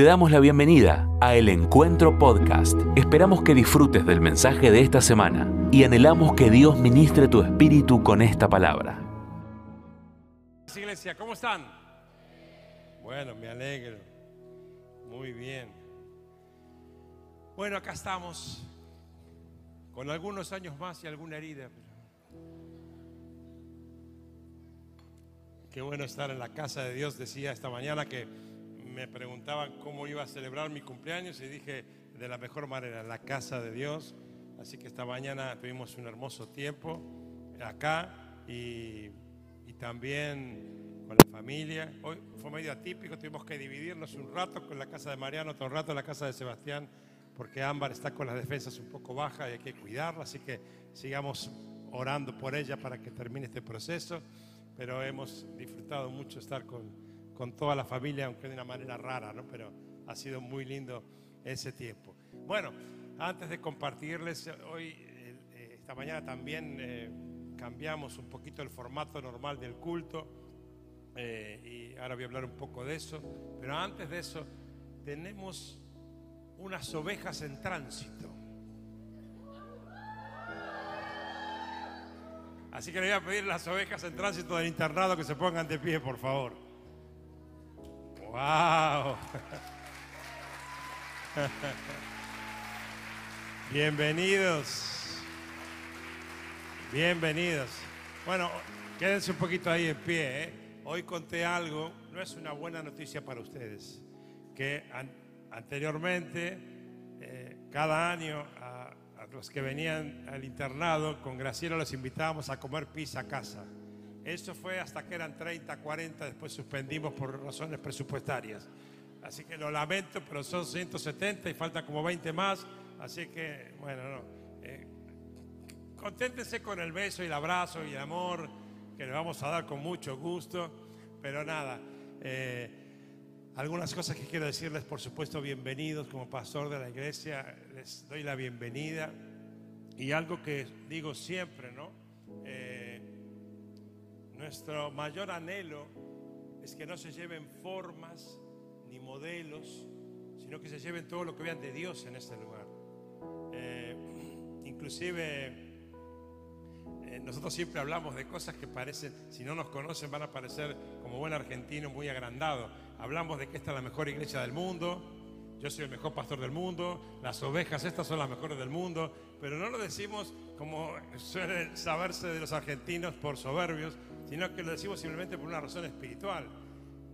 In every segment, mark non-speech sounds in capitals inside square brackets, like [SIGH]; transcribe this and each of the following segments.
Te damos la bienvenida a El Encuentro Podcast. Esperamos que disfrutes del mensaje de esta semana y anhelamos que Dios ministre tu espíritu con esta palabra. Iglesia, ¿cómo están? Bueno, me alegro. Muy bien. Bueno, acá estamos con algunos años más y alguna herida. Qué bueno estar en la casa de Dios. Decía esta mañana que me preguntaban cómo iba a celebrar mi cumpleaños y dije de la mejor manera, en la casa de Dios. Así que esta mañana tuvimos un hermoso tiempo acá y, y también con la familia. Hoy fue medio atípico, tuvimos que dividirnos un rato con la casa de Mariano, otro rato en la casa de Sebastián, porque Ámbar está con las defensas un poco bajas y hay que cuidarla, así que sigamos orando por ella para que termine este proceso pero hemos disfrutado mucho estar con, con toda la familia, aunque de una manera rara, ¿no? pero ha sido muy lindo ese tiempo. Bueno, antes de compartirles, hoy, eh, esta mañana también eh, cambiamos un poquito el formato normal del culto eh, y ahora voy a hablar un poco de eso, pero antes de eso tenemos unas ovejas en tránsito. Así que le voy a pedir a las ovejas en tránsito del internado que se pongan de pie, por favor. ¡Wow! Bienvenidos. Bienvenidos. Bueno, quédense un poquito ahí en pie. ¿eh? Hoy conté algo, no es una buena noticia para ustedes, que anteriormente, eh, cada año los que venían al internado, con Graciela los invitábamos a comer pizza a casa. Eso fue hasta que eran 30, 40, después suspendimos por razones presupuestarias. Así que lo lamento, pero son 170 y falta como 20 más. Así que, bueno, no. Eh, con el beso y el abrazo y el amor que le vamos a dar con mucho gusto. Pero nada, eh, algunas cosas que quiero decirles, por supuesto, bienvenidos como pastor de la iglesia, les doy la bienvenida. Y algo que digo siempre, ¿no? Eh, nuestro mayor anhelo es que no se lleven formas ni modelos, sino que se lleven todo lo que vean de Dios en este lugar. Eh, [CLEARS THROAT] inclusive eh, nosotros siempre hablamos de cosas que parecen, si no nos conocen, van a parecer como buen argentino muy agrandado. Hablamos de que esta es la mejor iglesia del mundo, yo soy el mejor pastor del mundo, las ovejas estas son las mejores del mundo, pero no lo decimos como suele saberse de los argentinos por soberbios, sino que lo decimos simplemente por una razón espiritual,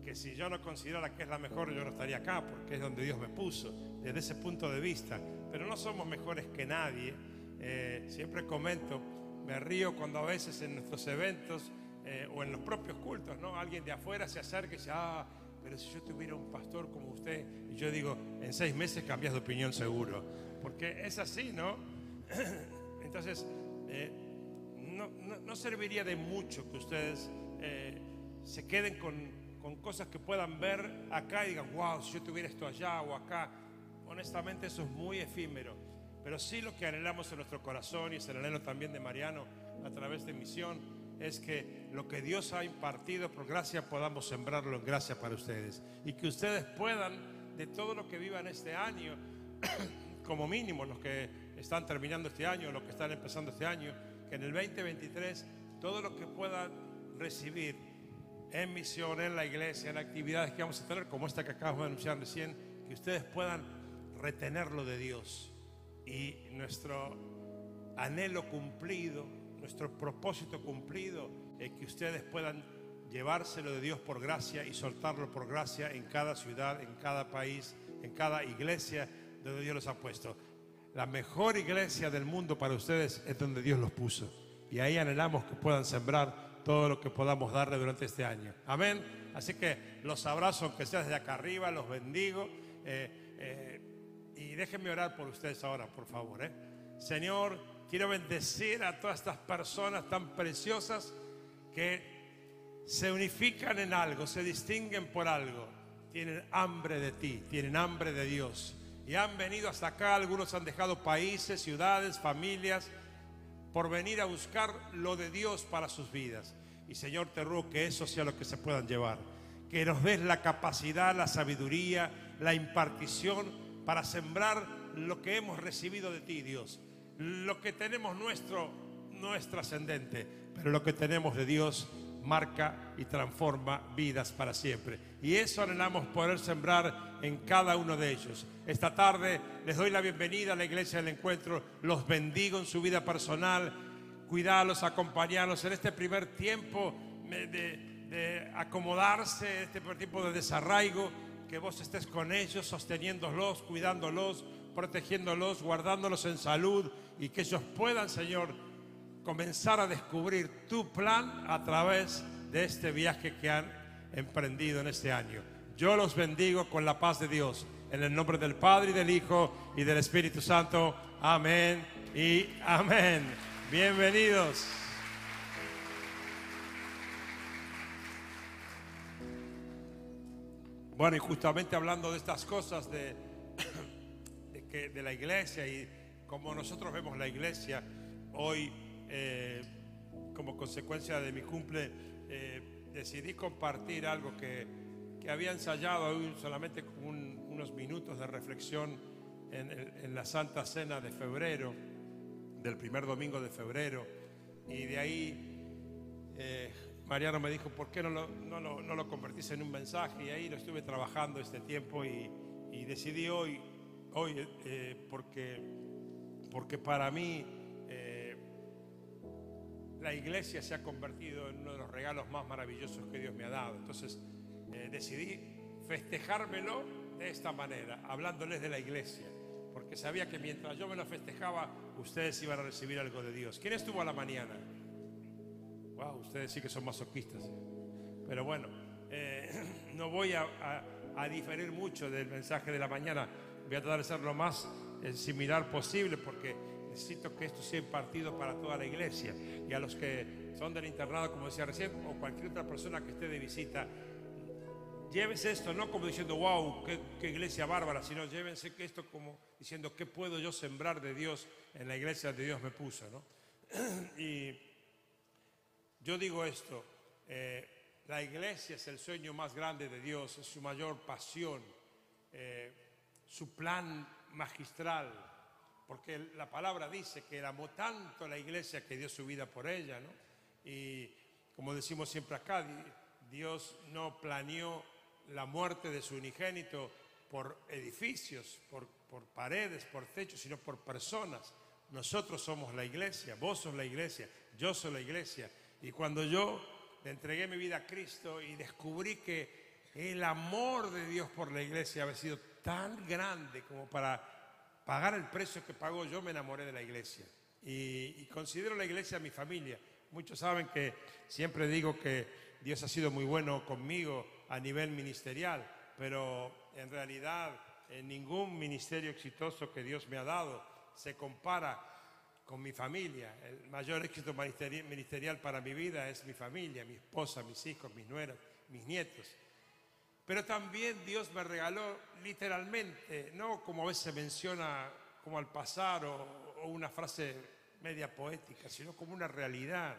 que si yo no considerara que es la mejor, yo no estaría acá, porque es donde Dios me puso, desde ese punto de vista. Pero no somos mejores que nadie. Eh, siempre comento, me río cuando a veces en nuestros eventos eh, o en los propios cultos, ¿no? Alguien de afuera se acerca y dice, ah, pero si yo tuviera un pastor como usted, y yo digo, en seis meses cambias de opinión seguro, porque es así, ¿no? [CLEARS THROAT] Entonces, eh, no, serviría de mucho que ustedes eh, se queden con, con cosas que puedan ver acá y digan, wow, si yo tuviera esto allá o acá. Honestamente, eso es muy efímero. Pero sí lo que anhelamos en nuestro corazón y es el anhelo también de Mariano a través de misión es que lo que Dios ha impartido por gracia podamos sembrarlo en gracia para ustedes y que ustedes puedan de todo lo que vivan este año, [CLEARS THROAT] como mínimo los que están terminando este año, los que están empezando este año, en el 2023 todo lo que puedan recibir en misión, en la iglesia, en actividades que vamos a tener, como esta que acabamos de anunciar recién, que ustedes puedan retenerlo de Dios y nuestro anhelo cumplido, nuestro propósito cumplido, es que ustedes puedan llevárselo de Dios por gracia y soltarlo por gracia en cada ciudad, en cada país, en cada iglesia donde Dios los ha puesto. La mejor iglesia del mundo para ustedes es donde Dios los puso. Y ahí anhelamos que puedan sembrar todo lo que podamos darle durante este año. Amén. Así que los abrazo, aunque sea desde acá arriba, los bendigo. Eh, eh, y déjenme orar por ustedes ahora, por favor. ¿eh? Señor, quiero bendecir a todas estas personas tan preciosas que se unifican en algo, se distinguen por algo. Tienen hambre de ti, tienen hambre de Dios. Y han venido hasta acá, algunos han dejado países, ciudades, familias, por venir a buscar lo de Dios para sus vidas. Y Señor, te ruego que eso sea lo que se puedan llevar. Que nos des la capacidad, la sabiduría la impartición para sembrar lo que hemos recibido de ti, Dios. Lo que tenemos nuestro no es trascendente, pero lo que tenemos de Dios marca y transforma vidas para siempre. Y eso anhelamos poder sembrar en cada uno de ellos. Esta tarde les doy la bienvenida a la iglesia del encuentro, los bendigo en su vida personal, cuidarlos, acompañarlos en este primer tiempo de, acomodarse, este primer tiempo de desarraigo, que vos estés con ellos, sosteniéndolos, cuidándolos, protegiéndolos, guardándolos en salud y que ellos puedan, Señor, comenzar a descubrir tu plan a través de este viaje que han emprendido en este año. Yo los bendigo con la paz de Dios. En el nombre del Padre y del Hijo y del Espíritu Santo. Amén y amén. Bienvenidos. Bueno, y justamente hablando de estas cosas de, [COUGHS] que, de la iglesia y como nosotros vemos la iglesia, hoy eh, como consecuencia de mi cumple, eh, decidí compartir algo que, que había ensayado solamente con unos minutos de reflexión en, la Santa Cena de febrero, del primer domingo de febrero, y de ahí eh, Mariano me dijo, ¿por qué no lo, no, no lo, convertís en un mensaje? Y ahí lo estuve trabajando este tiempo y, y decidí hoy, hoy porque, porque para mí la iglesia se ha convertido en uno de los regalos más maravillosos que Dios me ha dado. Entonces eh, decidí festejármelo de esta manera, hablándoles de la iglesia, porque sabía que mientras yo me lo festejaba, ustedes iban a recibir algo de Dios. ¿Quién estuvo a la mañana? Wow, ustedes sí que son masoquistas. Pero bueno, eh, [CLEARS THROAT] no voy a, diferir mucho del mensaje de la mañana. Voy a tratar de ser lo más eh, similar posible porque necesito que esto sea impartido para toda la iglesia. Y a los que son del internado, como decía recién, o cualquier otra persona que esté de visita, llévense esto no como diciendo, wow, qué, iglesia bárbara, sino llévense esto como diciendo, ¿qué puedo yo sembrar de Dios en la iglesia donde Dios me puso? ¿no? [CLEARS THROAT] y yo digo esto, eh, la iglesia es el sueño más grande de Dios, es su mayor pasión, eh, su plan magistral, porque la palabra dice que él amó tanto la iglesia que dio su vida por ella, ¿no? Y como decimos siempre acá, Dios no planeó la muerte de su unigénito por edificios, por, paredes, por techos, sino por personas. Nosotros somos la iglesia, vos sos la iglesia, yo soy la iglesia. Y cuando yo entregué mi vida a Cristo y descubrí que el amor de Dios por la iglesia había sido tan grande como para pagar el precio que pagó, yo me enamoré de la iglesia. Y, considero la iglesia mi familia. Muchos saben que siempre digo que Dios ha sido muy bueno conmigo a nivel ministerial, pero en realidad en ningún ministerio exitoso que Dios me ha dado se compara con mi familia. El mayor éxito ministerial para mi vida es mi familia, mi esposa, mis hijos, mis nueras, mis nietos. Pero también Dios me regaló literalmente, no como a veces se menciona como al pasar o, una frase media poética, sino como una realidad.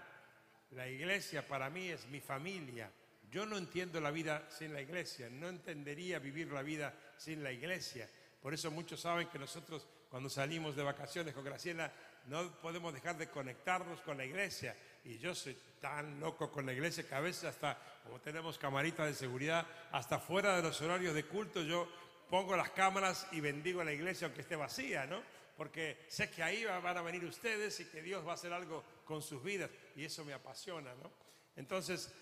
La iglesia para mí es mi familia. Yo no entiendo la vida sin la iglesia, no entendería vivir la vida sin la iglesia. Por eso muchos saben que nosotros cuando salimos de vacaciones con Graciela no podemos dejar de conectarnos con la iglesia. Y yo soy tan loco con la iglesia que a veces hasta, como tenemos camaritas de seguridad, hasta fuera de los horarios de culto yo pongo las cámaras y bendigo a la iglesia aunque esté vacía, ¿no? Porque sé que ahí van a venir ustedes y que Dios va a hacer algo con sus vidas y eso me apasiona, ¿no? Entonces,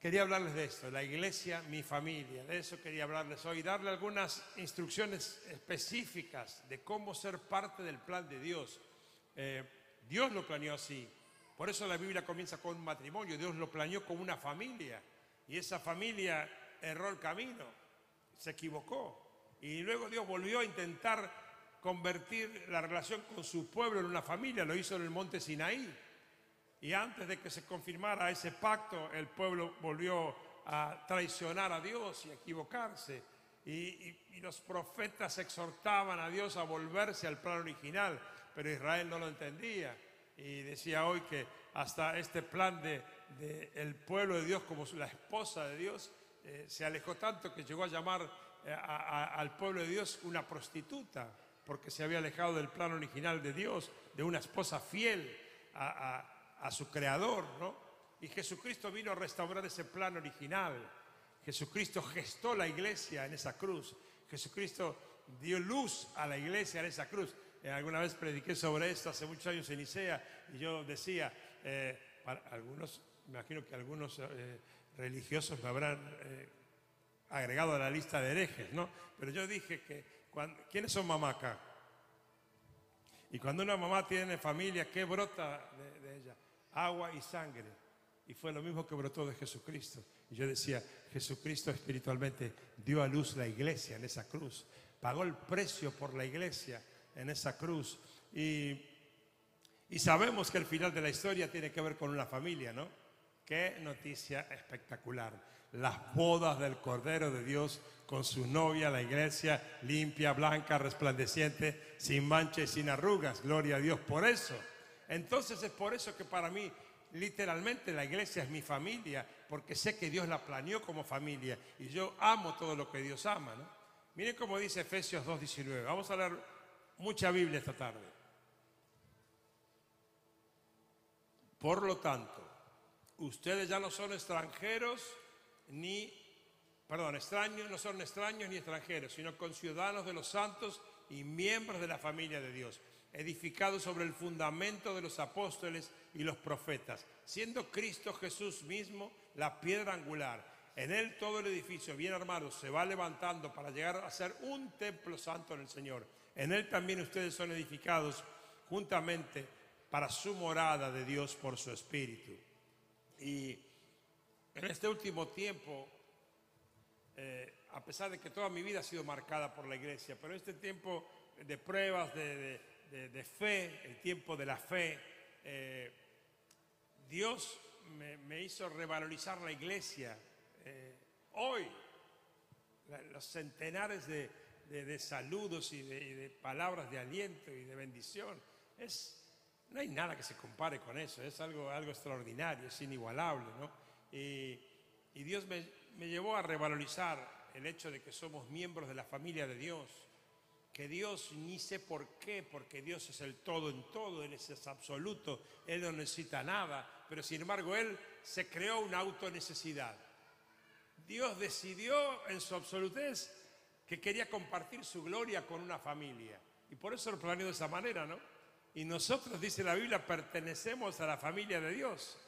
quería hablarles de esto, la iglesia, mi familia, de eso quería hablarles hoy, darle algunas instrucciones específicas de cómo ser parte del plan de Dios. Eh, Dios lo planeó así, por eso la Biblia comienza con un matrimonio. Dios lo planeó con una familia. Y esa familia erró el camino, se equivocó. Y luego Dios volvió a intentar convertir la relación con su pueblo en una familia. Lo hizo en el monte Sinaí. Y antes de que se confirmara ese pacto, el pueblo volvió a traicionar a Dios y a equivocarse. Y, y, los profetas exhortaban a Dios a volverse al plan original, pero Israel no lo entendía y decía hoy que hasta este plan de, el pueblo de Dios como la esposa de Dios eh, se alejó tanto que llegó a llamar eh, al pueblo de Dios una prostituta, porque se había alejado del plan original de Dios, de una esposa fiel a, a su creador, ¿no? Y Jesucristo vino a restaurar ese plan original. Jesucristo gestó la iglesia en esa cruz. Jesucristo dio luz a la iglesia en esa cruz. Eh, alguna vez prediqué sobre esto hace muchos años en Nicea y yo decía, eh, algunos, me imagino que algunos eh, religiosos me habrán agregado a la lista de herejes, ¿no? Pero yo dije que, ¿quiénes son mamá acá? Y cuando una mamá tiene familia, ¿qué brota de ella? Agua y sangre. Y fue lo mismo que brotó de Jesucristo. Y yo decía, Jesucristo espiritualmente dio a luz la iglesia en esa cruz. Pagó el precio por la iglesia en esa cruz. Y, y sabemos que el final de la historia tiene que ver con una familia, ¿no? Qué noticia espectacular. Las bodas del Cordero de Dios con su novia, la iglesia, limpia, blanca, resplandeciente, sin mancha y sin arrugas. Gloria a Dios por eso. Entonces es por eso que para mí literalmente la iglesia es mi familia, porque sé que Dios la planeó como familia y yo amo todo lo que Dios ama. ¿no? Miren cómo dice Efesios 2.19. Vamos a leer mucha Biblia esta tarde. Por lo tanto, ustedes ya no son extranjeros ni, perdón, extraños, no son extraños ni extranjeros, sino conciudadanos de los santos y miembros de la familia de Dios edificado sobre el fundamento de los apóstoles y los profetas, siendo Cristo Jesús mismo la piedra angular. En él todo el edificio bien armado se va levantando para llegar a ser un templo santo en el Señor. En él también ustedes son edificados juntamente para su morada de Dios por su Espíritu. Y en este último tiempo, eh, a pesar de que toda mi vida ha sido marcada por la iglesia, pero este tiempo de pruebas, de fe, el tiempo de la fe, eh, Dios me, hizo revalorizar la iglesia. Eh, hoy, los centenares de, saludos y, de, palabras de aliento y de bendición, es, no hay nada que se compare con eso, es algo, algo extraordinario, es inigualable. ¿no? Y, Dios me, me llevó a revalorizar el hecho de que somos miembros de la familia de Dios que Dios ni sé por qué, porque Dios es el todo en todo, Él es, absoluto, Él no necesita nada, pero sin embargo Él se creó una autonecesidad. Dios decidió en su absolutez que quería compartir su gloria con una familia y por eso lo planeó de esa manera, ¿no? Y nosotros, dice la Biblia, pertenecemos a la familia de Dios.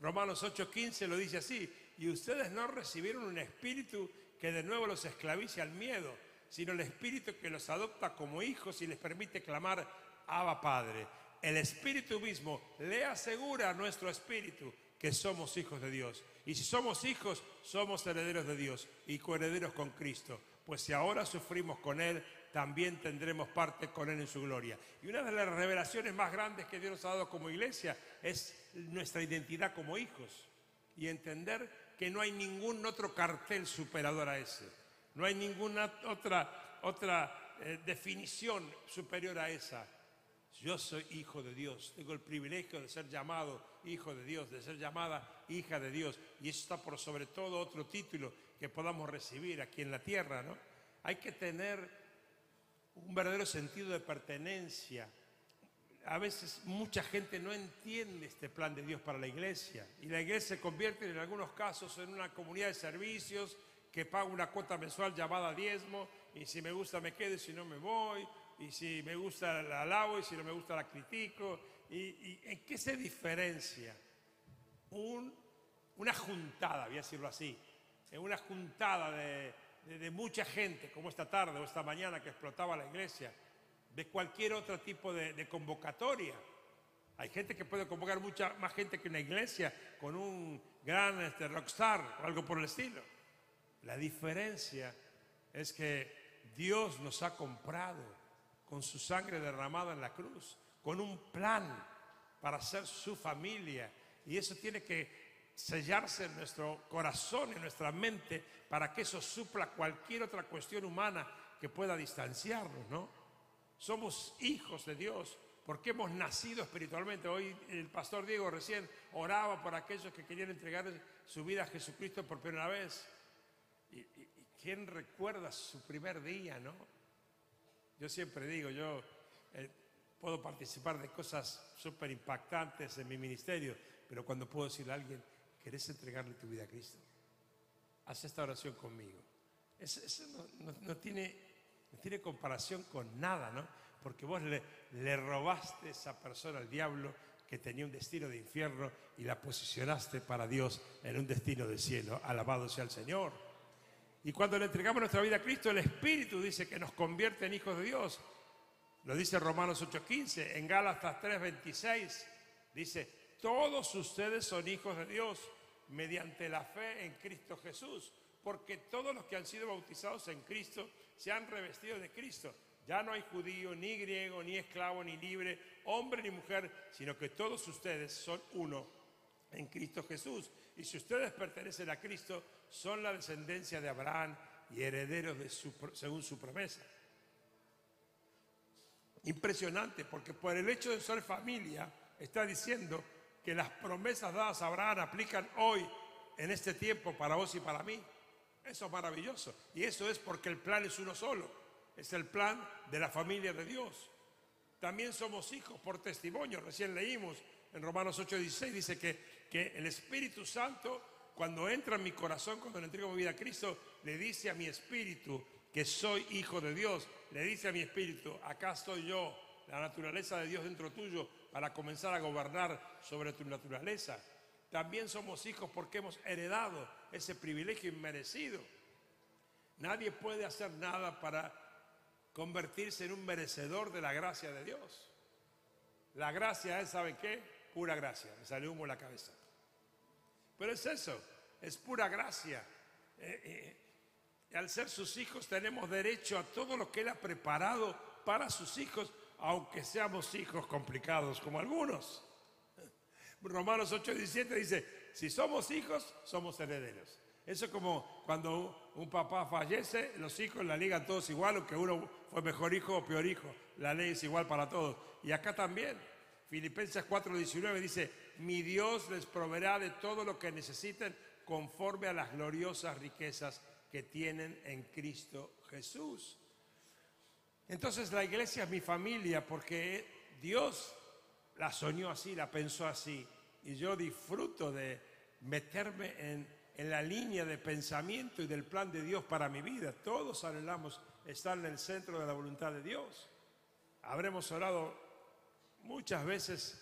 Romanos 8:15 lo dice así, y ustedes no recibieron un espíritu que de nuevo los esclavice al miedo sino el Espíritu que los adopta como hijos y les permite clamar, Abba Padre. El Espíritu mismo le asegura a nuestro espíritu que somos hijos de Dios. Y si somos hijos, somos herederos de Dios y coherederos con Cristo. Pues si ahora sufrimos con Él, también tendremos parte con Él en su gloria. Y una de las revelaciones más grandes que Dios nos ha dado como iglesia es nuestra identidad como hijos. Y entender que no hay ningún otro cartel superador a ese. No hay ninguna otra, otra eh, definición superior a esa. Yo soy hijo de Dios, tengo el privilegio de ser llamado hijo de Dios, de ser llamada hija de Dios. Y eso está por sobre todo otro título que podamos recibir aquí en la tierra, ¿no? Hay que tener un verdadero sentido de pertenencia. A veces mucha gente no entiende este plan de Dios para la iglesia y la iglesia se convierte en algunos casos en una comunidad de servicios, que pago una cuota mensual llamada diezmo y si me gusta me quedo y si no me voy y si me gusta la alabo y si no me gusta la critico. ¿Y, en qué se diferencia una juntada, voy a decirlo así, una juntada de, mucha gente como esta tarde o esta mañana que explotaba la iglesia, de cualquier otro tipo de, convocatoria? Hay gente que puede convocar mucha más gente que una iglesia con un gran este, rockstar o algo por el estilo. La diferencia es que Dios nos ha comprado con su sangre derramada en la cruz, con un plan para ser su familia. Y eso tiene que sellarse en nuestro corazón, en nuestra mente, para que eso supla cualquier otra cuestión humana que pueda distanciarnos, ¿no? Somos hijos de Dios porque hemos nacido espiritualmente. Hoy el pastor Diego recién oraba por aquellos que querían entregar su vida a Jesucristo por primera vez. Y, ¿quién recuerda su primer día, no? Yo siempre digo, yo eh, puedo participar de cosas súper impactantes en mi ministerio, pero cuando puedo decirle a alguien, ¿querés entregarle tu vida a Cristo? Haz esta oración conmigo. Eso, no, tiene, comparación con nada, ¿no? Porque vos le, robaste esa persona al diablo que tenía un destino de infierno y la posicionaste para Dios en un destino de cielo. Alabado sea el Señor. Y cuando le entregamos nuestra vida a Cristo, el Espíritu dice que nos convierte en hijos de Dios. Lo dice Romanos 8:15, en Gálatas 3:26 dice, todos ustedes son hijos de Dios mediante la fe en Cristo Jesús, porque todos los que han sido bautizados en Cristo se han revestido de Cristo. Ya no hay judío, ni griego, ni esclavo, ni libre, hombre ni mujer, sino que todos ustedes son uno en Cristo Jesús. Y si ustedes pertenecen a Cristo, son la descendencia de Abraham y herederos de su, según su promesa. Impresionante, porque por el hecho de ser familia, está diciendo que las promesas dadas a Abraham aplican hoy, en este tiempo, para vos y para mí. Eso es maravilloso. Y eso es porque el plan es uno solo es el plan de la familia de Dios. También somos hijos por testimonio. Recién leímos en Romanos 8:16, dice que, que el Espíritu Santo, cuando entra en mi corazón, cuando le entrego mi vida a Cristo, le dice a mi espíritu que soy hijo de Dios. Le dice a mi espíritu, acá estoy yo, la naturaleza de Dios dentro tuyo, para comenzar a gobernar sobre tu naturaleza. También somos hijos porque hemos heredado ese privilegio inmerecido. Nadie puede hacer nada para convertirse en un merecedor de la gracia de Dios. La gracia es, ¿saben qué? Pura gracia. Me salió humo en la cabeza. Pero es eso, es pura gracia. Eh, eh, al ser sus hijos tenemos derecho a todo lo que Él ha preparado para sus hijos, aunque seamos hijos complicados como algunos. Romanos 8:17 dice, si somos hijos, somos herederos. Eso es como cuando un papá fallece, los hijos la ligan todos igual, o que uno fue mejor hijo o peor hijo. La ley es igual para todos. Y acá también. Filipenses 4:19 dice, mi Dios les proveerá de todo lo que necesiten conforme a las gloriosas riquezas que tienen en Cristo Jesús. Entonces la iglesia es mi familia porque Dios la soñó así, la pensó así. Y yo disfruto de meterme en la línea de pensamiento y del plan de Dios para mi vida. Todos anhelamos estar en el centro de la voluntad de Dios. Habremos orado muchas veces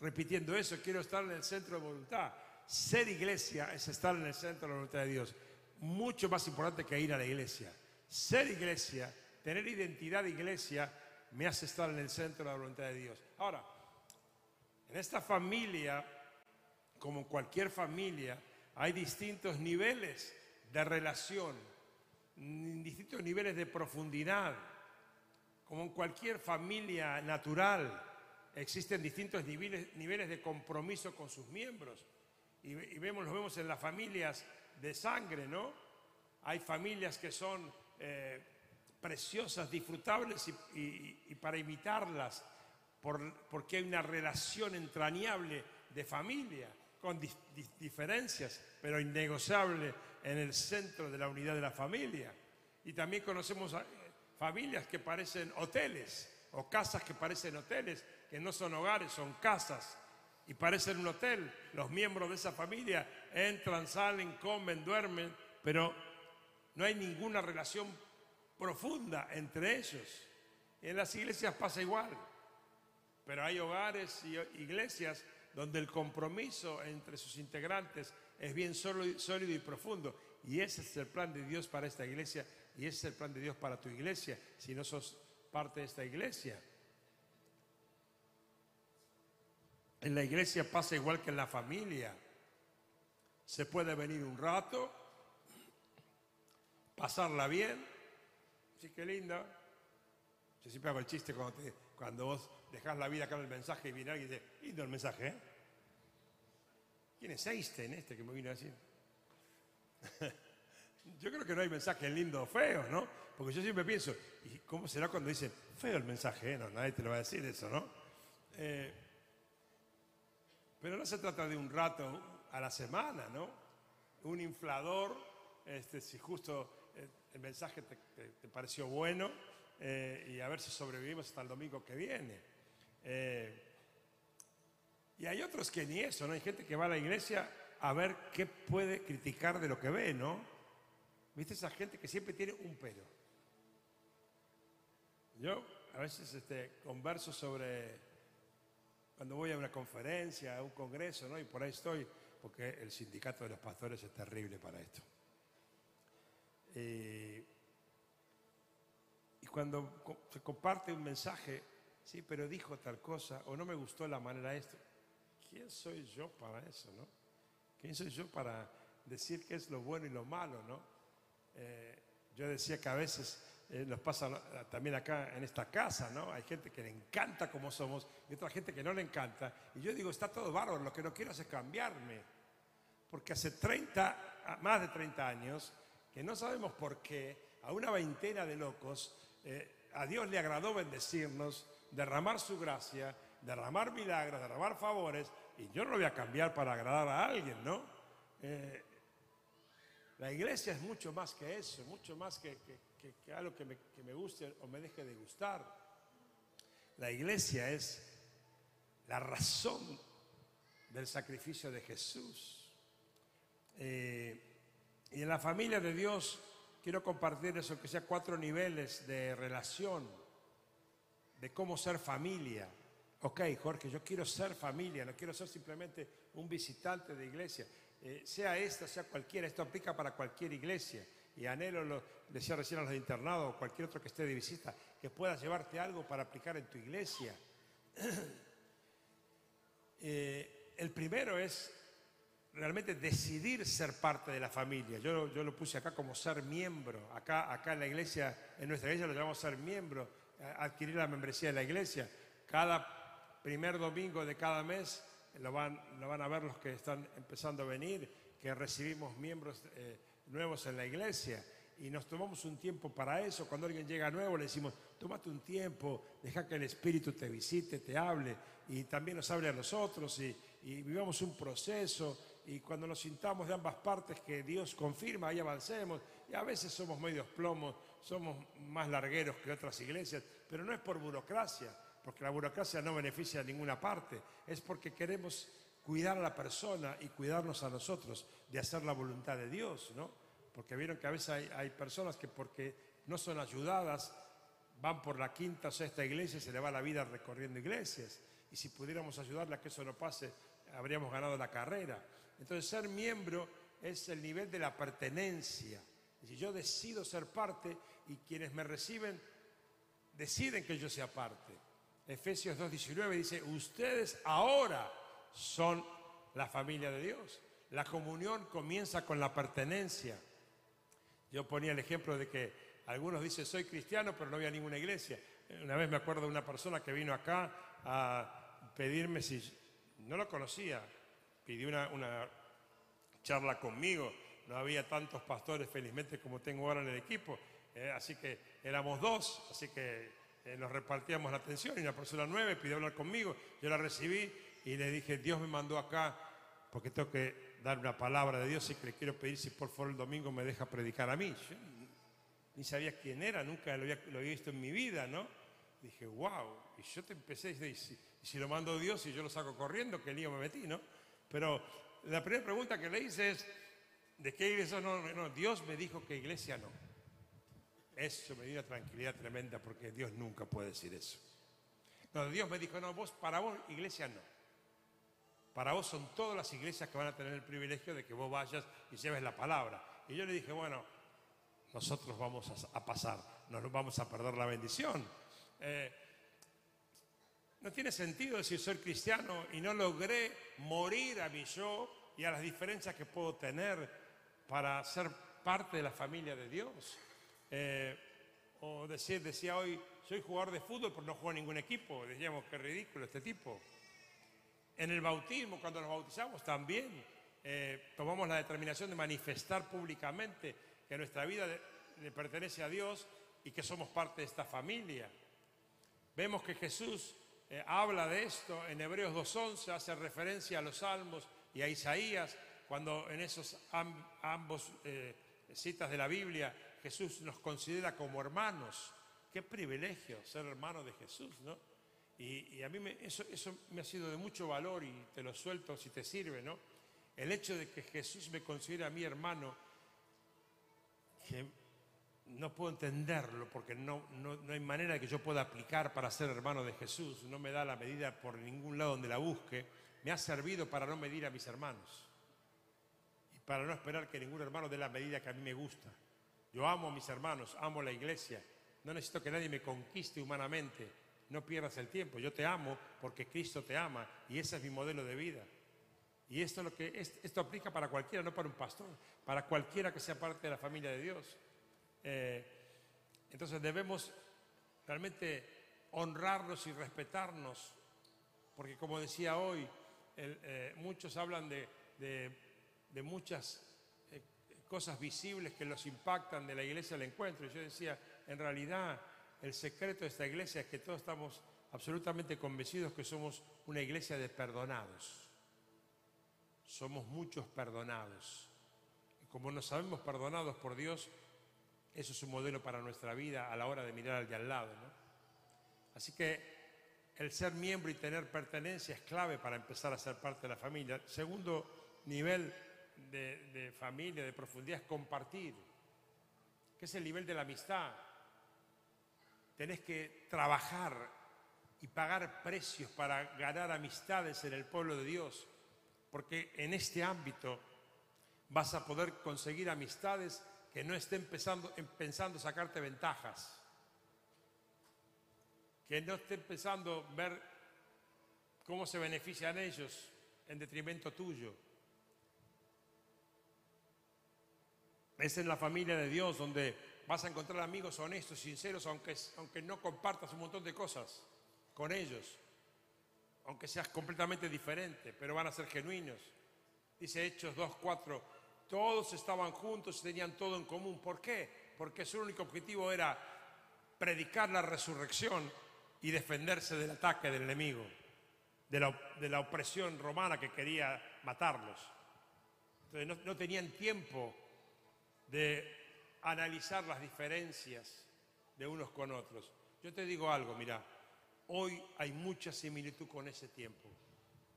repitiendo eso, quiero estar en el centro de voluntad. Ser iglesia es estar en el centro de la voluntad de Dios. Mucho más importante que ir a la iglesia. Ser iglesia, tener identidad de iglesia, me hace estar en el centro de la voluntad de Dios. Ahora, en esta familia, como cualquier familia, hay distintos niveles de relación, distintos niveles de profundidad. Como en cualquier familia natural, existen distintos niveles, niveles de compromiso con sus miembros. Y, vemos, lo vemos en las familias de sangre, ¿no? Hay familias que son eh, preciosas, disfrutables y, para imitarlas, porque hay una relación entrañable de familia con diferencias, pero innegociable en el centro de la unidad de la familia. Y también conocemos eh, familias que parecen hoteles o casas que parecen hoteles, que no son hogares, son casas y parecen un hotel. Los miembros de esa familia entran, salen, comen, duermen, pero no hay ninguna relación profunda entre ellos. en las iglesias pasa igual, pero hay hogares y iglesias donde el compromiso entre sus integrantes es bien sólido y profundo. Y ese es el plan de Dios para esta iglesia y ese es el plan de Dios para tu iglesia, si no sos parte de esta iglesia. En la iglesia pasa igual que en la familia. Se puede venir un rato, pasarla bien. Sí, qué lindo. Yo siempre hago el chiste cuando, cuando vos dejás la vida acá en el mensaje y viene alguien y dice, lindo el mensaje, ¿eh? ¿Quién es Einstein este que me vino a decir? [LAUGHS] yo creo que no hay mensaje lindo o feo, ¿no? Porque yo siempre pienso, ¿y cómo será cuando dicen feo el mensaje? Eh? No, nadie te lo va a decir eso, ¿no? Eh, pero no se trata de un rato a la semana, ¿no? Un inflador, este, si justo el mensaje te, pareció bueno eh, y a ver si sobrevivimos hasta el domingo que viene. Eh, y hay otros que ni eso, ¿no? Hay gente que va a la iglesia a ver qué puede criticar de lo que ve, ¿no? ¿Viste esa gente que siempre tiene un pero? Yo a veces este, converso sobre cuando voy a una conferencia, a un congreso, ¿no? Y por ahí estoy, porque el sindicato de los pastores es terrible para esto. Y, y cuando se comparte un mensaje, sí, pero dijo tal cosa, o no me gustó la manera esto, ¿quién soy yo para eso, no? ¿Quién soy yo para decir qué es lo bueno y lo malo, no? Eh, yo decía que a veces eh, nos pasa ¿no? también acá en esta casa, ¿no? Hay gente que le encanta como somos y otra gente que no le encanta. Y yo digo, está todo bárbaro, lo que no quiero es cambiarme. Porque hace 30, a- más de 30 años, que no sabemos por qué, a una veintena de locos, eh, a Dios le agradó bendecirnos, derramar su gracia, derramar milagros, derramar favores, y yo no lo voy a cambiar para agradar a alguien, ¿no? Eh, la iglesia es mucho más que eso, mucho más que, que- que- que algo que me, que me guste o me deje de gustar. La iglesia es la razón del sacrificio de Jesús. Eh, y en la familia de Dios quiero compartir eso, que sea cuatro niveles de relación, de cómo ser familia. Ok, Jorge, yo quiero ser familia, no quiero ser simplemente un visitante de iglesia. Eh, sea esta, sea cualquiera, esto aplica para cualquier iglesia. Y anhelo, lo decía recién a los de internado o cualquier otro que esté de visita, que puedas llevarte algo para aplicar en tu iglesia. [CLEARS THROAT] Eh, el primero es realmente decidir ser parte de la familia. Yo, yo lo puse acá como ser miembro. Acá, acá en la iglesia, en nuestra iglesia lo llamamos ser miembro, adquirir la membresía de la iglesia. Cada primer domingo de cada mes lo van, lo van a ver los que están empezando a venir, que recibimos miembros eh, nuevos en la iglesia. Y nos tomamos un tiempo para eso. Cuando alguien llega nuevo, le decimos, tómate un tiempo, deja que el Espíritu te visite, te hable y también nos hable a nosotros y, y vivamos un proceso. Y cuando nos sintamos de ambas partes que Dios confirma, ahí avancemos. Y a veces somos medios plomos, somos más largueros que otras iglesias, pero no es por burocracia, porque la burocracia no beneficia a ninguna parte, es porque queremos cuidar a la persona y cuidarnos a nosotros de hacer la voluntad de Dios, ¿no? Porque vieron que a veces hay, hay personas que porque no son ayudadas van por la quinta o sexta iglesia y se le va la vida recorriendo iglesias. Y si pudiéramos ayudarle a que eso no pase, habríamos ganado la carrera. Entonces ser miembro es el nivel de la pertenencia. Si yo decido ser parte y quienes me reciben deciden que yo sea parte. Efesios 2.19 dice, ustedes ahora son la familia de Dios. La comunión comienza con la pertenencia. Yo ponía el ejemplo de que algunos dicen soy cristiano, pero no había ninguna iglesia. Una vez me acuerdo de una persona que vino acá a pedirme si no lo conocía, pidió una, una charla conmigo. No había tantos pastores, felizmente, como tengo ahora en el equipo. eh, así que éramos dos, así que eh, nos repartíamos la atención. Y una persona nueva pidió hablar conmigo. Yo la recibí y le dije, Dios me mandó acá porque tengo que dar una palabra de Dios y que le quiero pedir si por favor el domingo me deja predicar a mí. Yo ni sabía quién era, nunca lo había, lo había visto en mi vida, ¿no? Dije, wow. Y yo te empecé a decir, si, si lo mando Dios y yo lo saco corriendo, qué lío me metí, ¿no? Pero la primera pregunta que le hice es, ¿de qué iglesia? No, no, Dios me dijo que iglesia no. Eso me dio una tranquilidad tremenda porque Dios nunca puede decir eso. No, Dios me dijo, no, vos, para vos, iglesia no. Para vos son todas las iglesias que van a tener el privilegio de que vos vayas y lleves la palabra. Y yo le dije, bueno, nosotros vamos a, pasar, no nos vamos a perder la bendición. Eh, no tiene sentido decir soy cristiano y no logré morir a mi yo y a las diferencias que puedo tener para ser parte de la familia de Dios. Eh, o decir, decía hoy, soy jugador de fútbol, pero no juego en ningún equipo. Decíamos, qué ridículo este tipo. En el bautismo, cuando nos bautizamos, también eh, tomamos la determinación de manifestar públicamente que nuestra vida le, pertenece a Dios y que somos parte de esta familia. Vemos que Jesús eh, habla de esto en Hebreos 2.11, hace referencia a los salmos y a Isaías, cuando en esos am- ambos eh, citas de la Biblia Jesús nos considera como hermanos. Qué privilegio ser hermano de Jesús, ¿no? Y, a mí eso, eso me ha sido de mucho valor y te lo suelto si te sirve, ¿no? El hecho de que Jesús me considere a mi hermano, no puedo entenderlo porque no, no, hay manera que yo pueda aplicar para ser hermano de Jesús, no me da la medida por ningún lado donde la busque, me ha servido para no medir a mis hermanos y para no esperar que ningún hermano dé la medida que a mí me gusta. Yo amo a mis hermanos, amo la iglesia, no necesito que nadie me conquiste humanamente, no pierdas el tiempo, yo te amo porque Cristo te ama y ese es mi modelo de vida. Y esto, lo que, esto aplica para cualquiera, no para un pastor, para cualquiera que sea parte de la familia de Dios. Eh, entonces debemos realmente honrarnos y respetarnos, porque como decía hoy, eh, muchos hablan de, muchas eh, cosas visibles que los impactan de la iglesia al encuentro. Y yo decía, en realidad el secreto de esta iglesia es que todos estamos absolutamente convencidos que somos una iglesia de perdonados. Somos muchos perdonados. Y como nos sabemos perdonados por Dios, eso es un modelo para nuestra vida a la hora de mirar al de al lado. Así que el ser miembro y tener pertenencia es clave para empezar a ser parte de la familia. Segundo nivel de, familia, de profundidad, es compartir, que es el nivel de la amistad. Tenés que trabajar y pagar precios para ganar amistades en el pueblo de Dios, porque en este ámbito vas a poder conseguir amistades que no estén pensando, pensando sacarte ventajas, que no estén pensando ver cómo se benefician ellos en detrimento tuyo. Es en la familia de Dios donde vas a encontrar amigos honestos, sinceros, aunque, aunque no compartas un montón de cosas con ellos, aunque seas completamente diferente, pero van a ser genuinos. Dice Hechos 2, 4, todos estaban juntos tenían todo en común. ¿Por qué? Porque su único objetivo era predicar la resurrección y defenderse del ataque del enemigo, de la, opresión romana que quería matarlos. Entonces no, tenían tiempo de analizar las diferencias de unos con otros. Yo te digo algo, mira, hoy hay mucha similitud con ese tiempo,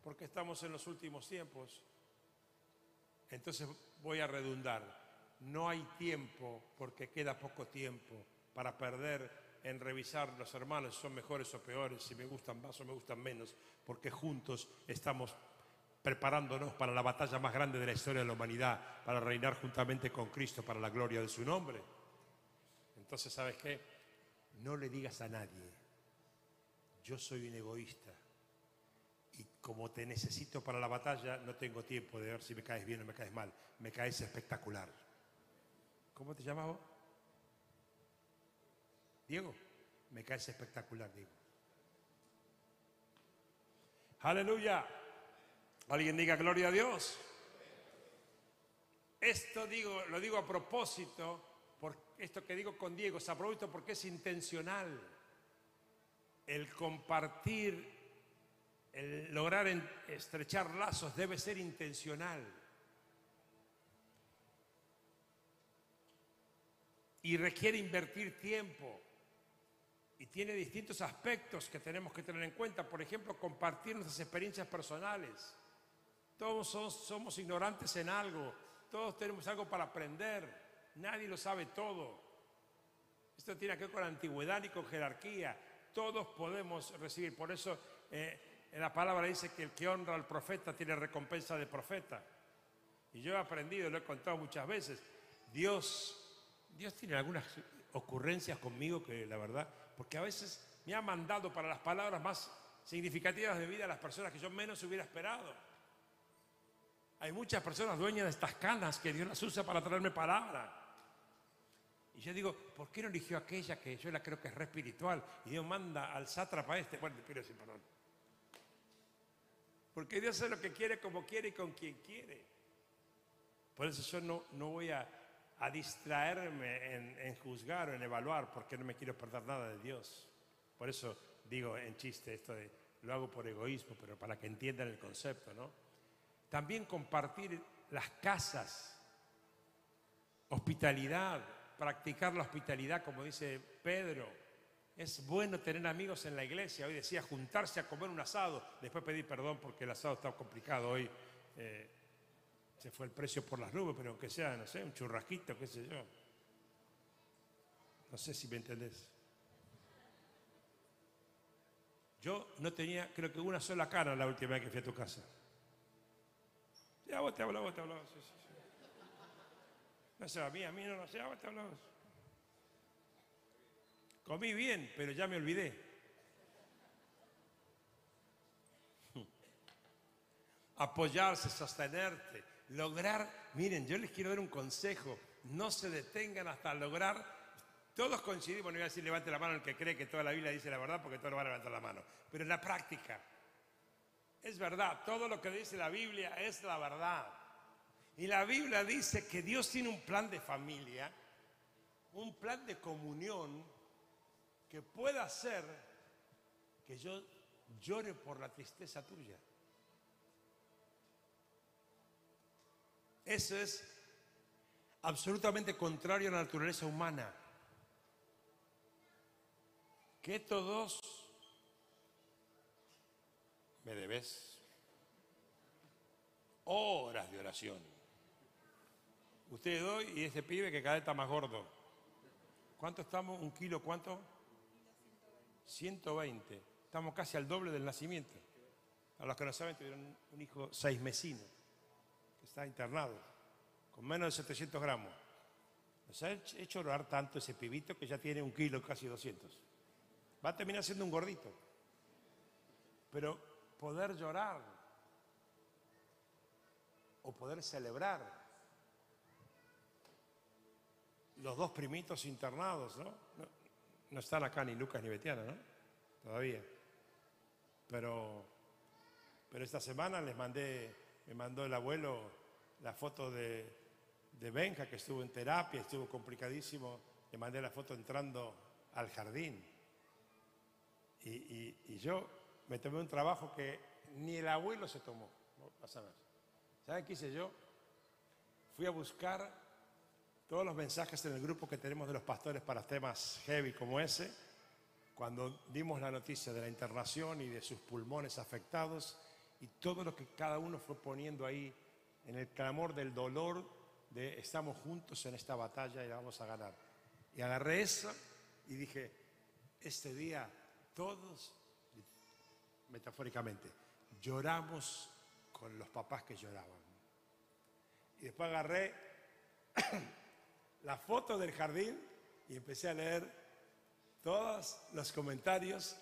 porque estamos en los últimos tiempos. Entonces voy a redundar, no hay tiempo porque queda poco tiempo para perder en revisar los hermanos si son mejores o peores, si me gustan más o me gustan menos, porque juntos estamos preparándonos para la batalla más grande de la historia de la humanidad, para reinar juntamente con Cristo para la gloria de su nombre. Entonces, ¿sabes qué? No le digas a nadie, yo soy un egoísta, y como te necesito para la batalla, no tengo tiempo de ver si me caes bien o me caes mal. Me caes espectacular. ¿Cómo te llamas vos? Diego. Me caes espectacular, Diego. Aleluya. Alguien diga gloria a Dios. Esto digo, lo digo a propósito, por esto que digo con Diego, se aprovecha porque es intencional. El compartir el lograr estrechar lazos debe ser intencional. Y requiere invertir tiempo. Y tiene distintos aspectos que tenemos que tener en cuenta. Por ejemplo, compartir nuestras experiencias personales. Todos somos, ignorantes en algo. Todos tenemos algo para aprender. Nadie lo sabe todo. Esto tiene que ver con antigüedad y con jerarquía. Todos podemos recibir. Por eso eh, en la palabra dice que el que honra al profeta tiene recompensa de profeta. Y yo he aprendido, lo he contado muchas veces, Dios, Dios tiene algunas ocurrencias conmigo que la verdad, porque a veces me ha mandado para las palabras más significativas de vida a las personas que yo menos hubiera esperado. Hay muchas personas dueñas de estas canas que Dios las usa para traerme palabra. Y yo digo, ¿por qué no eligió aquella que yo la creo que es re espiritual? Y Dios manda al sátrapa este. Bueno, pido sin perdón. Porque Dios hace lo que quiere, como quiere y con quien quiere. Por eso yo no, no voy a, distraerme en, juzgar o en evaluar, porque no me quiero perder nada de Dios. Por eso digo en chiste esto de lo hago por egoísmo, pero para que entiendan el concepto, ¿no? También compartir las casas, hospitalidad, practicar la hospitalidad, como dice Pedro. Es bueno tener amigos en la iglesia. Hoy decía juntarse a comer un asado. Después pedí perdón porque el asado está complicado hoy. Eh, se fue el precio por las nubes, pero aunque sea, no sé, un churrasquito, qué sé yo. No sé si me entendés. Yo no tenía, creo que una sola cara la última vez que fui a tu casa. Ya vos te hablabas, vos te hablabas. No sé, a mí, a mí no, no sé, vos te hablabas. Comí bien, pero ya me olvidé. Apoyarse, sostenerte, lograr. Miren, yo les quiero dar un consejo. No se detengan hasta lograr todos coincidimos, no voy a decir levante la mano el que cree que toda la Biblia dice la verdad, porque todos van a levantar la mano. Pero en la práctica, es verdad, todo lo que dice la Biblia es la verdad. Y la Biblia dice que Dios tiene un plan de familia, un plan de comunión que pueda hacer que yo llore por la tristeza tuya. Eso es absolutamente contrario a la naturaleza humana que todos me debes horas de oración. Ustedes dos y ese pibe que cada vez está más gordo. ¿Cuánto estamos? ¿Un kilo cuánto? 120. Estamos casi al doble del nacimiento. A los que no saben, tuvieron un hijo seis mesino, que está internado, con menos de 700 gramos. Nos ha hecho orar tanto ese pibito que ya tiene un kilo, casi 200 va a terminar siendo un gordito. Pero poder llorar o poder celebrar los dos primitos internados, ¿no? No, están acá ni Lucas ni Betiana, ¿no? Todavía. Pero, pero esta semana les mandé, me mandó el abuelo la foto de, de Benja, que estuvo en terapia, estuvo complicadísimo. Le mandé la foto entrando al jardín. Y, yo me tomé un trabajo que ni el abuelo se tomó. ¿Saben qué hice yo? Fui a buscar todos los mensajes en el grupo que tenemos de los pastores para temas heavy como ese, cuando dimos la noticia de la internación y de sus pulmones afectados y todo lo que cada uno fue poniendo ahí en el clamor del dolor de estamos juntos en esta batalla y la vamos a ganar. Y agarré eso y dije, este día todos, metafóricamente, lloramos con los papás que lloraban. Y después agarré la foto del jardín y empecé a leer todos los comentarios.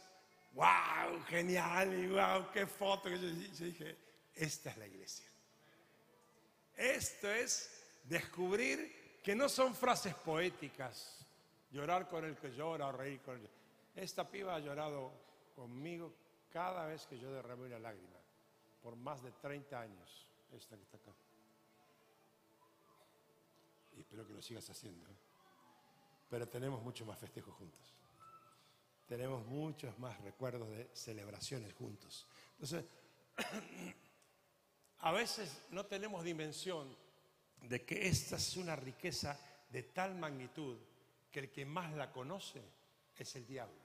¡Wow! Genial, y wow, qué foto. Yo, dije, esta es la iglesia. Esto es descubrir que no son frases poéticas, llorar con el que llora o reír con el que esta piba ha llorado conmigo cada vez que yo derramé una lágrima, por más de 30 años, esta que está acá. Y espero que lo sigas haciendo. Pero tenemos mucho más festejos juntos. Tenemos muchos más recuerdos de celebraciones juntos. Entonces, [CLEARS THROAT] a veces no tenemos dimensión de que esta es una riqueza de tal magnitud que el que más la conoce es el diablo.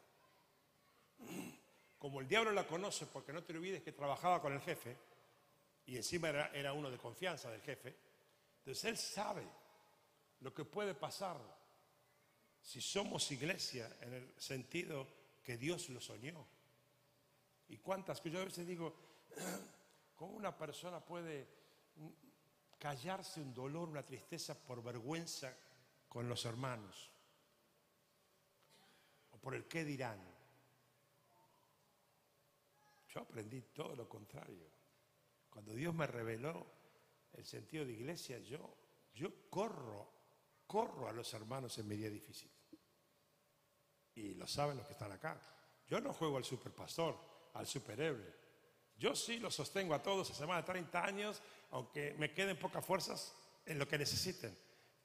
Como el diablo la conoce, porque no te olvides que trabajaba con el jefe, y encima era, uno de confianza del jefe, entonces él sabe lo que puede pasar si somos iglesia en el sentido que Dios lo soñó. Y cuántas que yo a veces digo, [CLEARS THROAT] ¿cómo una persona puede callarse un dolor, una tristeza por vergüenza con los hermanos? por el qué dirán. Yo aprendí todo lo contrario. Cuando Dios me reveló el sentido de iglesia, yo, yo corro, corro a los hermanos en mi día difícil. Y lo saben los que están acá. Yo no juego al superpastor, al superhéroe. Yo sí los sostengo a todos hace más de 30 años, aunque me queden pocas fuerzas en lo que necesiten.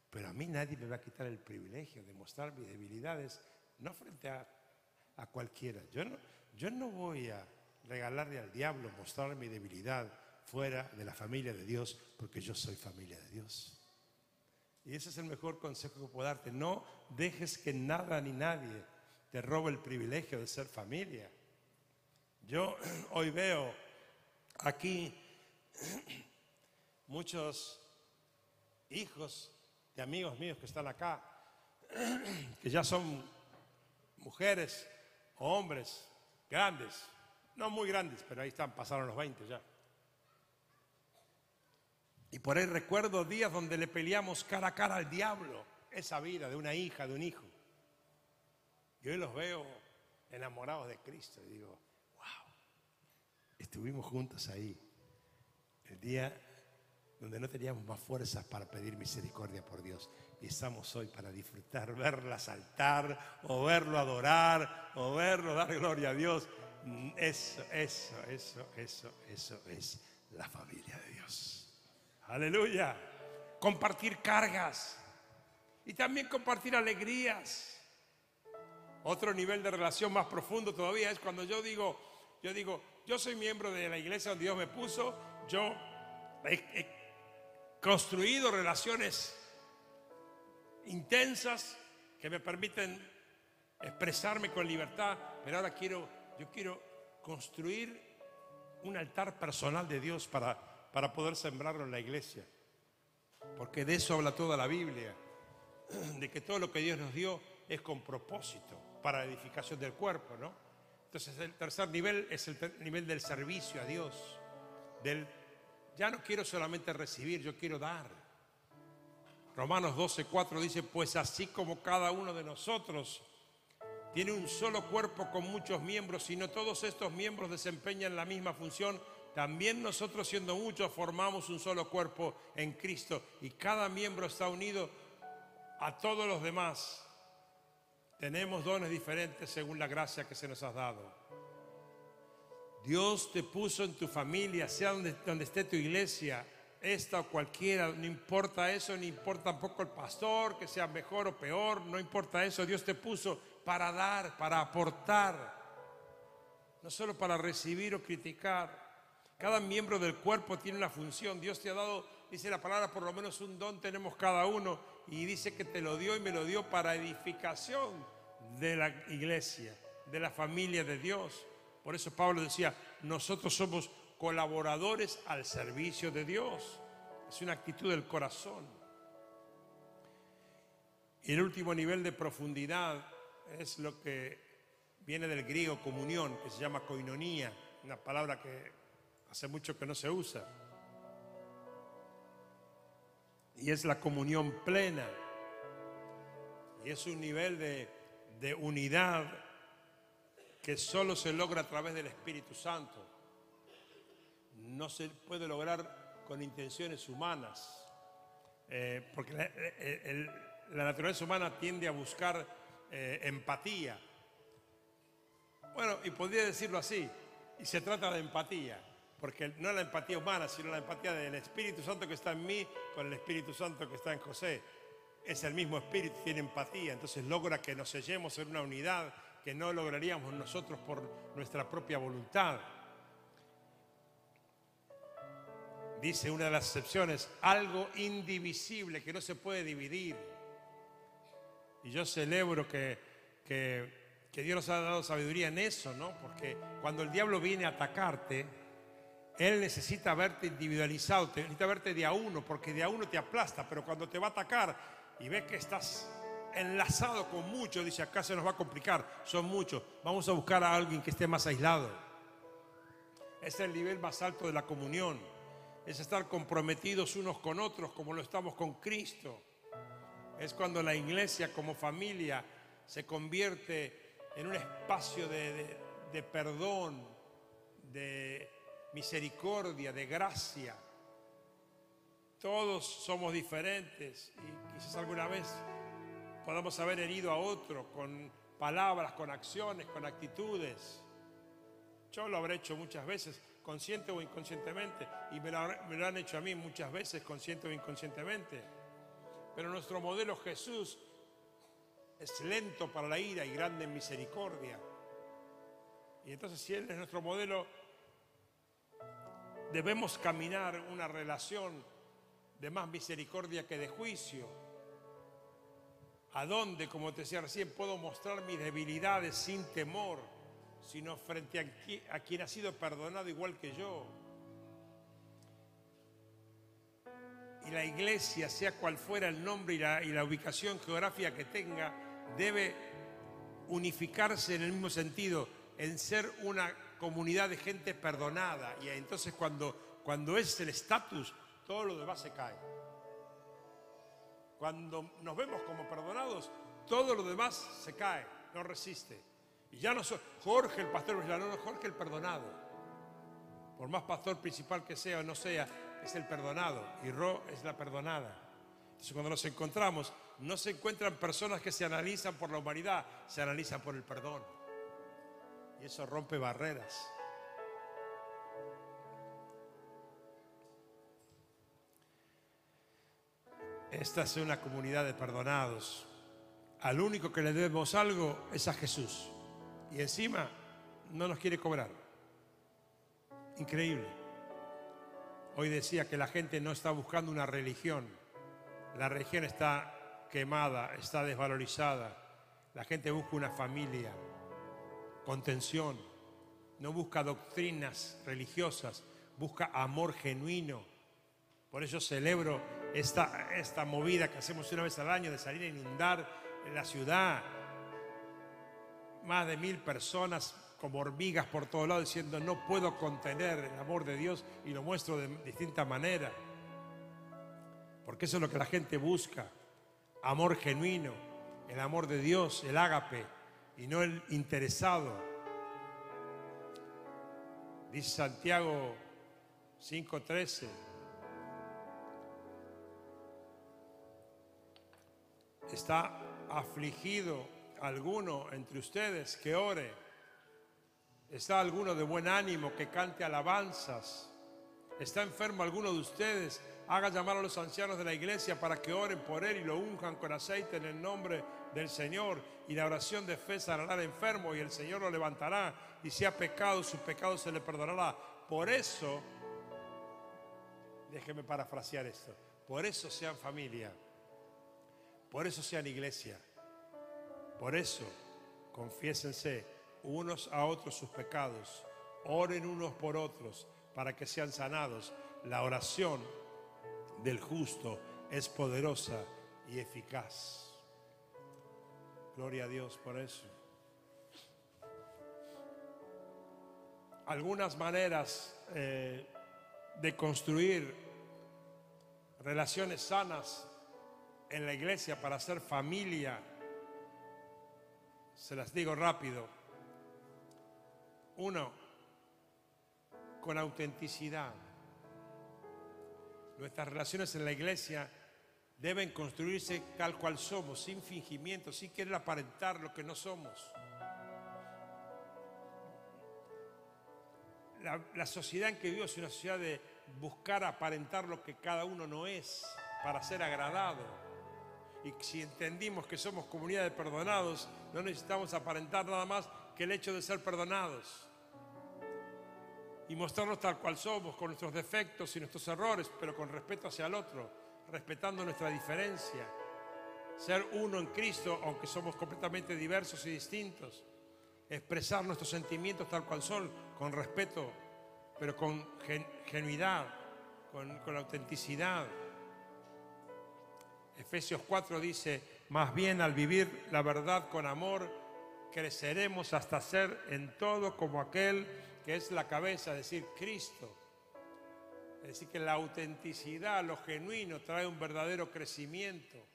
Pero a mí nadie me va a quitar el privilegio de mostrar mis debilidades no frente a, cualquiera. Yo no, yo no voy a regalarle al diablo mostrar mi debilidad fuera de la familia de Dios, porque yo soy familia de Dios. Y ese es el mejor consejo que puedo darte. No dejes que nada ni nadie te robe el privilegio de ser familia. Yo [CLEARS THROAT] hoy veo aquí [CLEARS THROAT] muchos hijos de amigos míos que están acá, [CLEARS THROAT] que ya son mujeres o hombres grandes, no muy grandes, pero ahí están, pasaron los 20 ya. Y por ahí recuerdo días donde le peleamos cara a cara al diablo, esa vida de una hija, de un hijo. Y hoy los veo enamorados de Cristo y digo, wow, estuvimos juntos ahí, el día donde no teníamos más fuerzas para pedir misericordia por Dios. Y estamos hoy para disfrutar, verla saltar, o verlo adorar, o verlo dar gloria a Dios. Eso, eso, eso, eso, eso es la familia de Dios. Aleluya. Compartir cargas y también compartir alegrías. Otro nivel de relación más profundo todavía es cuando yo digo, yo digo, yo soy miembro de la iglesia donde Dios me puso, yo he, construido relaciones intensas que me permiten expresarme con libertad, pero ahora quiero, yo quiero construir un altar personal de Dios para para poder sembrarlo en la iglesia. Porque de eso habla toda la Biblia, [CLEARS THROAT] de que todo lo que Dios nos dio es con propósito, para la edificación del cuerpo, ¿no? Entonces el tercer nivel es el nivel del servicio a Dios, del ya no quiero solamente recibir, yo quiero dar. Romanos 12, 4 dice, pues así como cada uno de nosotros tiene un solo cuerpo con muchos miembros, y no todos estos miembros desempeñan la misma función, también nosotros siendo muchos formamos un solo cuerpo en Cristo y cada miembro está unido a todos los demás. Tenemos dones diferentes según la gracia que se nos ha dado. Dios te puso en tu familia, sea donde, donde esté tu iglesia, esta o cualquiera, no importa eso, ni importa tampoco el pastor, que sea mejor o peor, no importa eso, Dios te puso para dar, para aportar, no solo para recibir o criticar. Cada miembro del cuerpo tiene una función. Dios te ha dado, dice la palabra, por lo menos un don tenemos cada uno. Y dice que te lo dio y me lo dio para edificación de la iglesia, de la familia de Dios. Por eso Pablo decía, nosotros somos colaboradores al servicio de Dios. Es una actitud del corazón. Y el último nivel de profundidad es lo que viene del griego comunión, que se llama koinonía, una palabra que hace mucho que no se usa. Y es la comunión plena. Y es un nivel de, de unidad que solo se logra a través del Espíritu Santo. No se puede lograr con intenciones humanas. Eh, porque la, naturaleza humana tiende a buscar eh, empatía. Bueno, y podría decirlo así, y se trata de empatía. Porque no la empatía humana, sino la empatía del Espíritu Santo que está en mí con el Espíritu Santo que está en José. Es el mismo Espíritu, tiene empatía, entonces logra que nos sellemos en una unidad que no lograríamos nosotros por nuestra propia voluntad. Dice una de las excepciones, algo indivisible que no se puede dividir. Y yo celebro que, que, que Dios nos ha dado sabiduría en eso, ¿no? Porque cuando el diablo viene a atacarte, él necesita verte individualizado, necesita verte de a uno, porque de a uno te aplasta, pero cuando te va a atacar y ve que estás enlazado con muchos, dice, acá se nos va a complicar, son muchos, vamos a buscar a alguien que esté más aislado. Es el nivel más alto de la comunión, es estar comprometidos unos con otros como lo estamos con Cristo. Es cuando la iglesia como familia se convierte en un espacio de, de perdón, de misericordia, de gracia. Todos somos diferentes y quizás alguna vez podamos haber herido a otro con palabras, con acciones, con actitudes. Yo lo habré hecho muchas veces, consciente o inconscientemente, y me lo, han hecho a mí muchas veces, consciente o inconscientemente. Pero nuestro modelo Jesús es lento para la ira y grande en misericordia. Y entonces si Él es nuestro modelo, debemos caminar una relación de más misericordia que de juicio. ¿A dónde, como te decía recién, puedo mostrar mis debilidades sin temor, sino frente a, quien ha sido perdonado igual que yo? Y la iglesia, sea cual fuera el nombre y la, y la ubicación geográfica que tenga, debe unificarse en el mismo sentido, en ser una comunidad de gente perdonada. Y entonces cuando, cuando es el estatus, todo lo demás se cae. Cuando nos vemos como perdonados, todo lo demás se cae, no resiste. Y ya no soy Jorge el pastor, no, no, Jorge el perdonado. Por más pastor principal que sea o no sea, es el perdonado y Ro es la perdonada. Entonces cuando nos encontramos, no se encuentran personas que se analizan por la humanidad, se analizan por el perdón. Y eso rompe barreras. Esta es una comunidad de perdonados. Al único que le debemos algo es a Jesús. Y encima no nos quiere cobrar. Increíble. Hoy decía que la gente no está buscando una religión. La religión está quemada, está desvalorizada. La gente busca una familia, contención. No busca doctrinas religiosas, busca amor genuino. Por eso celebro esta, esta movida que hacemos una vez al año de salir a inundar la ciudad. Más de mil personas como hormigas por todos lados diciendo no puedo contener el amor de Dios y lo muestro de distinta manera. Porque eso es lo que la gente busca. Amor genuino, el amor de Dios, el ágape y no el interesado. Dice Santiago 5:13. ¿Está afligido alguno entre ustedes que ore? ¿Está alguno de buen ánimo que cante alabanzas? ¿Está enfermo alguno de ustedes? Haga llamar a los ancianos de la iglesia para que oren por él y lo unjan con aceite en el nombre del Señor. Y la oración de fe sanará al enfermo y el Señor lo levantará. Y si ha pecado, su pecado se le perdonará. Por eso, déjeme parafrasear esto, por eso sean familia. Por eso sean iglesia. Por eso confiésense unos a otros sus pecados. Oren unos por otros para que sean sanados. La oración del justo es poderosa y eficaz. Gloria a Dios por eso. Algunas maneras eh, de construir relaciones sanas en la iglesia para ser familia, se las digo rápido. Uno, con autenticidad. Nuestras relaciones en la iglesia deben construirse tal cual somos, sin fingimiento, sin querer aparentar lo que no somos. La, sociedad en que vivo es una sociedad de buscar aparentar lo que cada uno no es para ser agradado. Y si entendimos que somos comunidad de perdonados, no necesitamos aparentar nada más que el hecho de ser perdonados. Y mostrarnos tal cual somos, con nuestros defectos y nuestros errores, pero con respeto hacia el otro, respetando nuestra diferencia. Ser uno en Cristo, aunque somos completamente diversos y distintos. Expresar nuestros sentimientos tal cual son, con respeto, pero con genuidad, con, con autenticidad. Efesios 4 dice, más bien al vivir la verdad con amor, creceremos hasta ser en todo como aquel que es la cabeza, es decir, Cristo. Es decir, que la autenticidad, lo genuino, trae un verdadero crecimiento.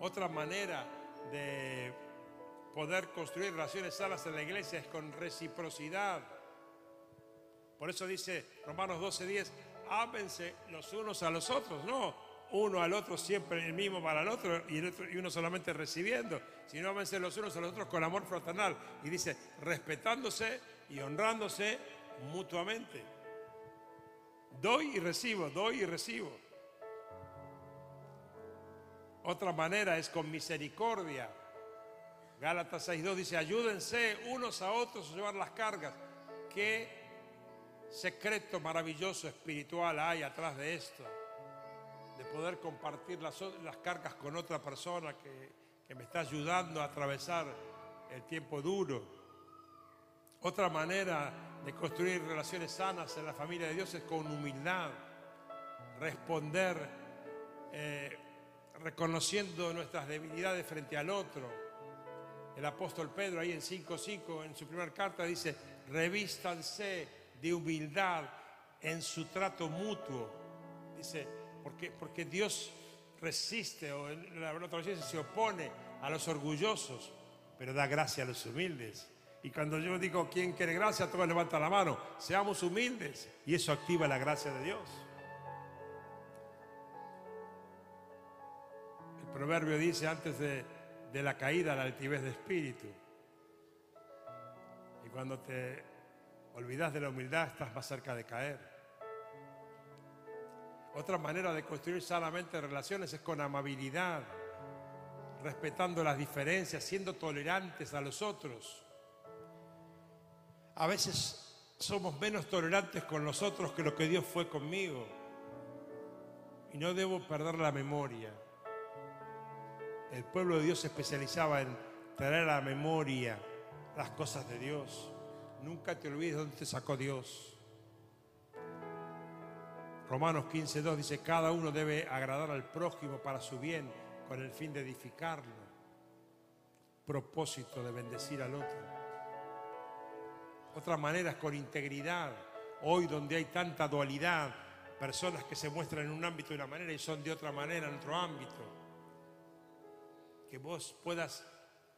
Otra manera de poder construir relaciones sanas en la iglesia es con reciprocidad. Por eso dice Romanos 12:10, ámense los unos a los otros, no uno al otro siempre el mismo para el otro y, uno solamente recibiendo, sino vencer los unos a los otros con amor fraternal. Y dice, respetándose y honrándose mutuamente. Doy y recibo, doy y recibo. Otra manera es con misericordia. Gálatas 6.2 dice, ayúdense unos a otros a llevar las cargas. Qué secreto maravilloso espiritual hay atrás de esto de poder compartir las, las cargas con otra persona que, que me está ayudando a atravesar el tiempo duro. Otra manera de construir relaciones sanas en la familia de Dios es con humildad, responder eh, reconociendo nuestras debilidades frente al otro. El apóstol Pedro ahí en 5.5 en su primera carta dice, revístanse de humildad en su trato mutuo. Dice, porque, porque Dios resiste, o la otra se opone a los orgullosos, pero da gracia a los humildes. Y cuando yo digo, ¿quién quiere gracia? Todos levantan la mano. Seamos humildes. Y eso activa la gracia de Dios. El proverbio dice, antes de, de la caída, la altivez de espíritu. Y cuando te olvidas de la humildad, estás más cerca de caer. Otra manera de construir sanamente relaciones es con amabilidad, respetando las diferencias, siendo tolerantes a los otros. A veces somos menos tolerantes con los otros que lo que Dios fue conmigo. Y no debo perder la memoria. El pueblo de Dios se especializaba en traer a la memoria las cosas de Dios. Nunca te olvides dónde te sacó Dios. Romanos 15.2 dice, cada uno debe agradar al prójimo para su bien con el fin de edificarlo, propósito de bendecir al otro. Otra manera es con integridad. Hoy donde hay tanta dualidad, personas que se muestran en un ámbito de una manera y son de otra manera en otro ámbito. Que vos puedas,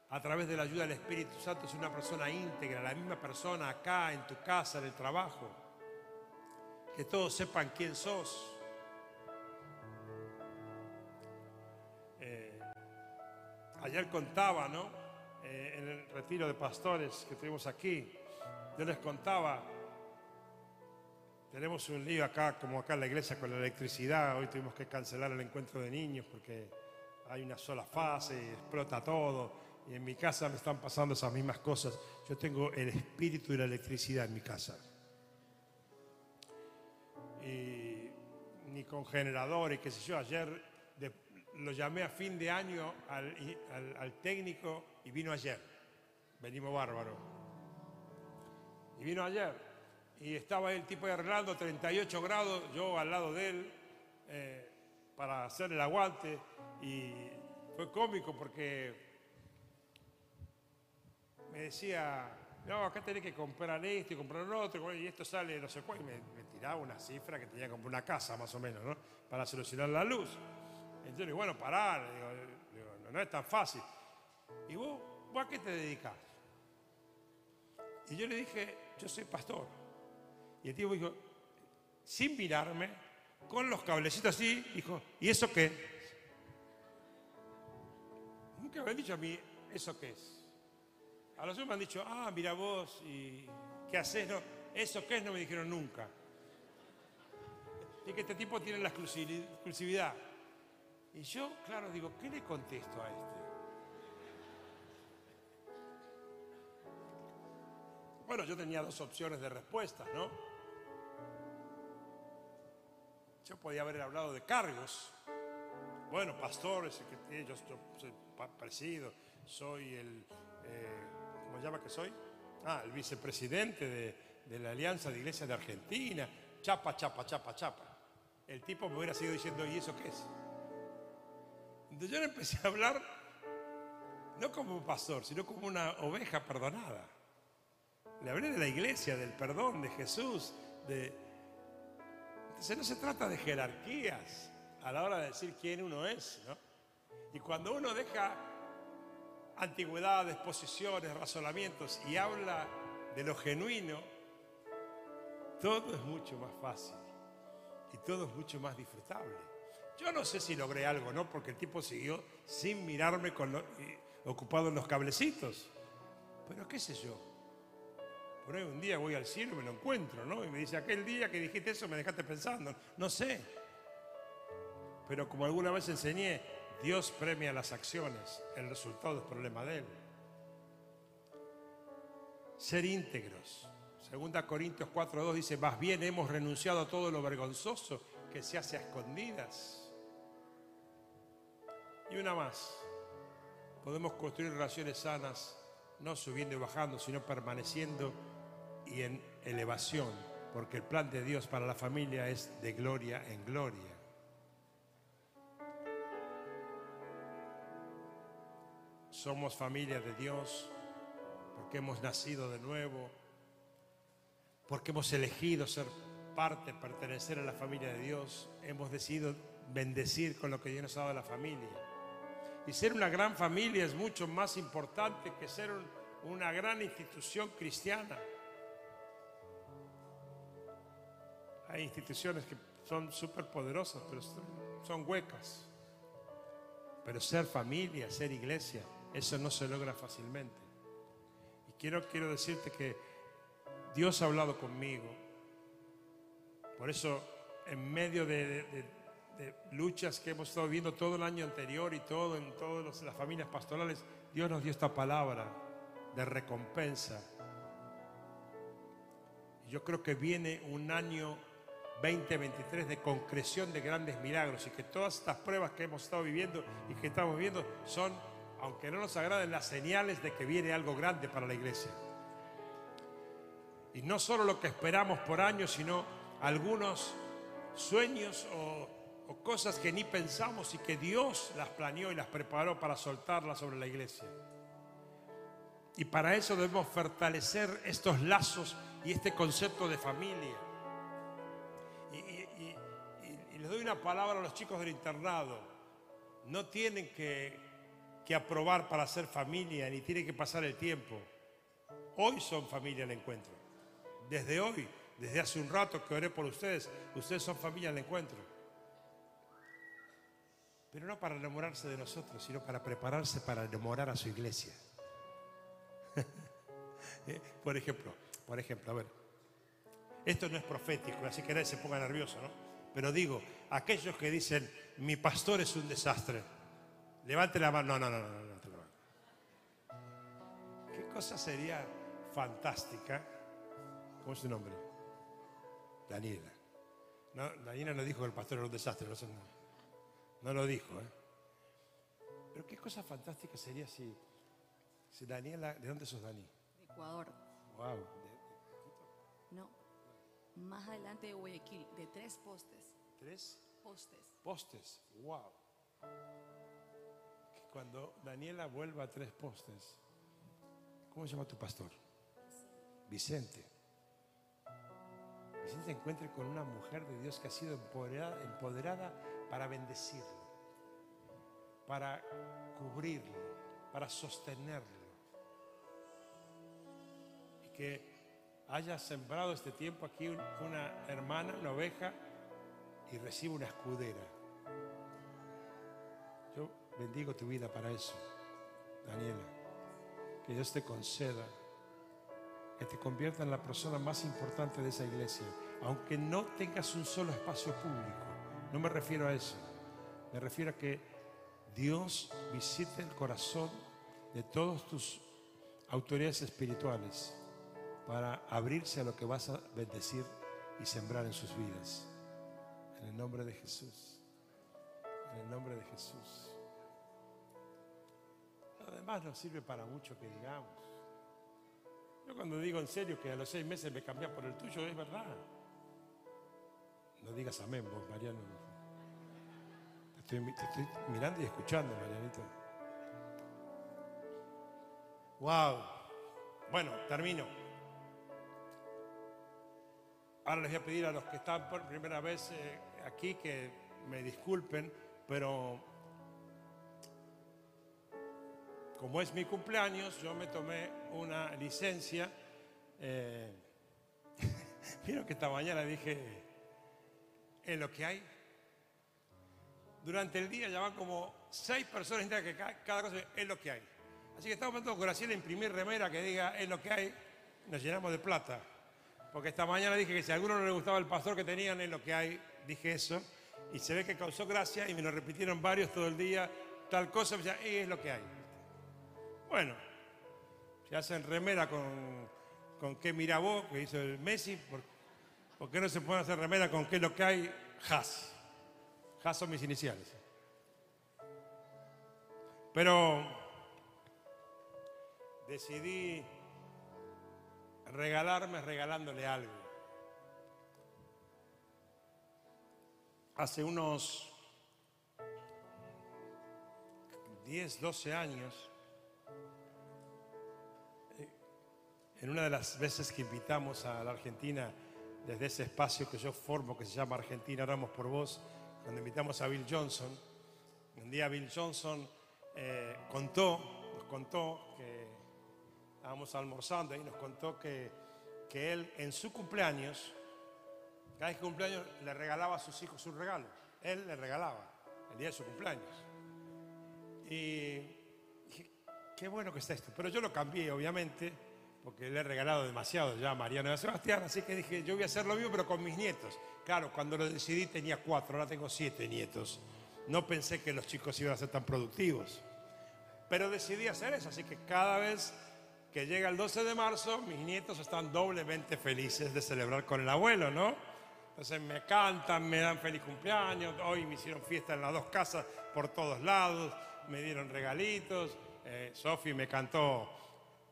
a través de la ayuda del Espíritu Santo, ser una persona íntegra, la misma persona acá, en tu casa, en el trabajo. Que todos sepan quién sos. Ayer contaba, ¿no? Eh, en el retiro de pastores que tuvimos aquí, yo les contaba, tenemos un lío acá, como acá en la iglesia, con la electricidad. Hoy tuvimos que cancelar el encuentro de niños porque hay una sola fase y explota todo. Y en mi casa me están pasando esas mismas cosas. Yo tengo el espíritu de la electricidad en mi casa. Y ni con generadores, qué sé yo. Ayer lo llamé a fin de año al, técnico y vino ayer. Venimos bárbaro. Y vino ayer. Y estaba el tipo arreglando 38 grados, yo al lado de él, eh, para hacer el aguante. Y fue cómico porque me decía, no, acá tenés que comprar esto y comprar lo otro, y esto sale no sé cuál. Y me, tiraba una cifra que tenía que comprar una casa más o menos, ¿no? Para solucionar la luz. Entonces digo, bueno, parar, no, es tan fácil. ¿Y vos, vos a qué te dedicas? Y yo le dije, yo soy pastor. Y el tipo dijo, sin mirarme, con los cablecitos así, dijo, ¿y eso qué? Nunca me han dicho a mí, ¿eso qué es? A los otros me han dicho, ah, mira vos, ¿y qué haces? No, ¿Eso qué es? No me dijeron nunca. Y que este tipo tiene la exclusividad. Y yo, claro, digo, ¿qué le contesto a este? Bueno, yo tenía dos opciones de respuesta, ¿no? Yo podía haber hablado de cargos. Bueno, pastor, yo soy presido, soy el, eh, ¿cómo llama que soy? Ah, el vicepresidente de, de la Alianza de Iglesias de Argentina. Chapa, chapa, chapa, chapa. El tipo me hubiera seguido diciendo, ¿y eso qué es? Entonces yo le empecé a hablar, no como pastor, sino como una oveja perdonada. Le hablé de la iglesia, del perdón, de Jesús, de... Entonces no se trata de jerarquías a la hora de decir quién uno es, ¿no? Y cuando uno deja antigüedades, posiciones, razonamientos y habla de lo genuino, todo es mucho más fácil y todo es mucho más disfrutable. Yo no sé si logré algo, ¿no? Porque el tipo siguió sin mirarme con ocupado en los cablecitos. Pero qué sé yo. Un día voy al cielo y me lo encuentro, ¿no? Y me dice, aquel día que dijiste eso me dejaste pensando. No sé. Pero como alguna vez enseñé, Dios premia las acciones. El resultado es problema de Él. Ser íntegros. Segunda Corintios 4.2 dice, más bien hemos renunciado a todo lo vergonzoso que se hace a escondidas Y una más. Podemos construir relaciones sanas, no subiendo y bajando, sino permaneciendo y en elevación, porque el plan de Dios para la familia es de gloria en gloria. Somos familia de Dios porque hemos nacido de nuevo, porque hemos elegido ser parte, pertenecer a la familia de Dios, hemos decidido bendecir con lo que Dios nos ha dado a la familia. Y ser una gran familia es mucho más importante que ser una gran institución cristiana. Hay instituciones que son súper poderosas, pero son huecas. Pero ser familia, ser iglesia, eso no se logra fácilmente. Y quiero, quiero decirte que Dios ha hablado conmigo. Por eso, en medio de, luchas que hemos estado viviendo todo el año anterior y todo en todas las familias pastorales, Dios nos dio esta palabra de recompensa. Yo creo que viene un año 2023 de concreción de grandes milagros y que todas estas pruebas que hemos estado viviendo y que estamos viviendo son, aunque no nos agraden, las señales de que viene algo grande para la iglesia. Y no solo lo que esperamos por años, sino algunos sueños o, o cosas que ni pensamos y que Dios las planeó y las preparó para soltarlas sobre la iglesia. Y para eso debemos fortalecer estos lazos y este concepto de familia doy una palabra a los chicos del internado. No tienen que, que aprobar para ser familia, ni tienen que pasar el tiempo. Hoy son familia al encuentro. Desde hoy, desde hace un rato que oré por ustedes, ustedes son familia al encuentro. Pero no para enamorarse de nosotros, sino para prepararse para enamorar a su iglesia. [LAUGHS] Eh, por ejemplo, por ejemplo, a ver, esto no es profético, así que nadie se ponga nervioso, ¿no? Pero digo, aquellos que dicen, mi pastor es un desastre, levante la mano. No, no, no, no, no, ¿Qué cosa sería fantástica? ¿Cómo es su nombre? Daniela. No, Daniela no dijo que el pastor era un desastre, no, no lo dijo. ¿eh? Pero qué cosa fantástica sería si, si Daniela, ¿de dónde sos Dani? De Ecuador. Wow. Más adelante de Guayaquil, de tres postes. ¿Tres? Postes. Postes, wow. Que cuando Daniela vuelva a tres postes, ¿cómo se llama tu pastor? Vicente. Vicente se encuentre con una mujer de Dios que ha sido empoderada, empoderada para bendecirlo, para cubrirlo, para sostenerlo. Y que haya sembrado este tiempo aquí una hermana, una oveja, y recibe una escudera. Yo bendigo tu vida para eso, Daniela. Que Dios te conceda que te convierta en la persona más importante de esa iglesia, aunque no tengas un solo espacio público. No me refiero a eso. Me refiero a que Dios visite el corazón de todas tus autoridades espirituales para abrirse a lo que vas a bendecir y sembrar en sus vidas. En el nombre de Jesús. En el nombre de Jesús. Además no sirve para mucho que digamos. Yo cuando digo en serio que a los seis meses me cambié por el tuyo, es verdad. No digas amén vos, Mariano. Te estoy, te estoy mirando y escuchando, Marianita. Wow. Bueno, termino. Ahora les voy a pedir a los que están por primera vez eh, aquí que me disculpen, pero como es mi cumpleaños, yo me tomé una licencia. Eh, [LAUGHS] que esta mañana dije, en lo que hay. Durante el día ya van como seis personas que cada cosa es lo que hay. Así que estamos con Graciela imprimir remera que diga es lo que hay, nos llenamos de plata. Porque esta mañana dije que si a alguno no le gustaba el pastor que tenían, en lo que hay, dije eso. Y se ve que causó gracia y me lo repitieron varios todo el día. Tal cosa, me es lo que hay. Bueno, se hacen remera con, con qué mira vos, que hizo el Messi. ¿Por, qué no se puede hacer remera con qué es lo que hay? Has. Has son mis iniciales. Pero decidí regalarme regalándole algo. Hace unos 10, 12 años, eh, en una de las veces que invitamos a la Argentina, desde ese espacio que yo formo, que se llama Argentina Oramos por Vos, cuando invitamos a Bill Johnson, un día Bill Johnson eh, contó, nos contó que estábamos almorzando y nos contó que, que él en su cumpleaños, cada vez que cumpleaños le regalaba a sus hijos un regalo. Él le regalaba el día de su cumpleaños. Y dije, qué bueno que está esto. Pero yo lo cambié, obviamente, porque le he regalado demasiado ya a Mariano y a Sebastián, así que dije, yo voy a hacer lo mismo, pero con mis nietos. Claro, cuando lo decidí tenía cuatro, ahora tengo siete nietos. No pensé que los chicos iban a ser tan productivos. Pero decidí hacer eso, así que cada vez que llega el 12 de marzo, mis nietos están doblemente felices de celebrar con el abuelo, ¿no? Entonces me cantan, me dan feliz cumpleaños, hoy me hicieron fiesta en las dos casas por todos lados, me dieron regalitos, eh, Sophie me cantó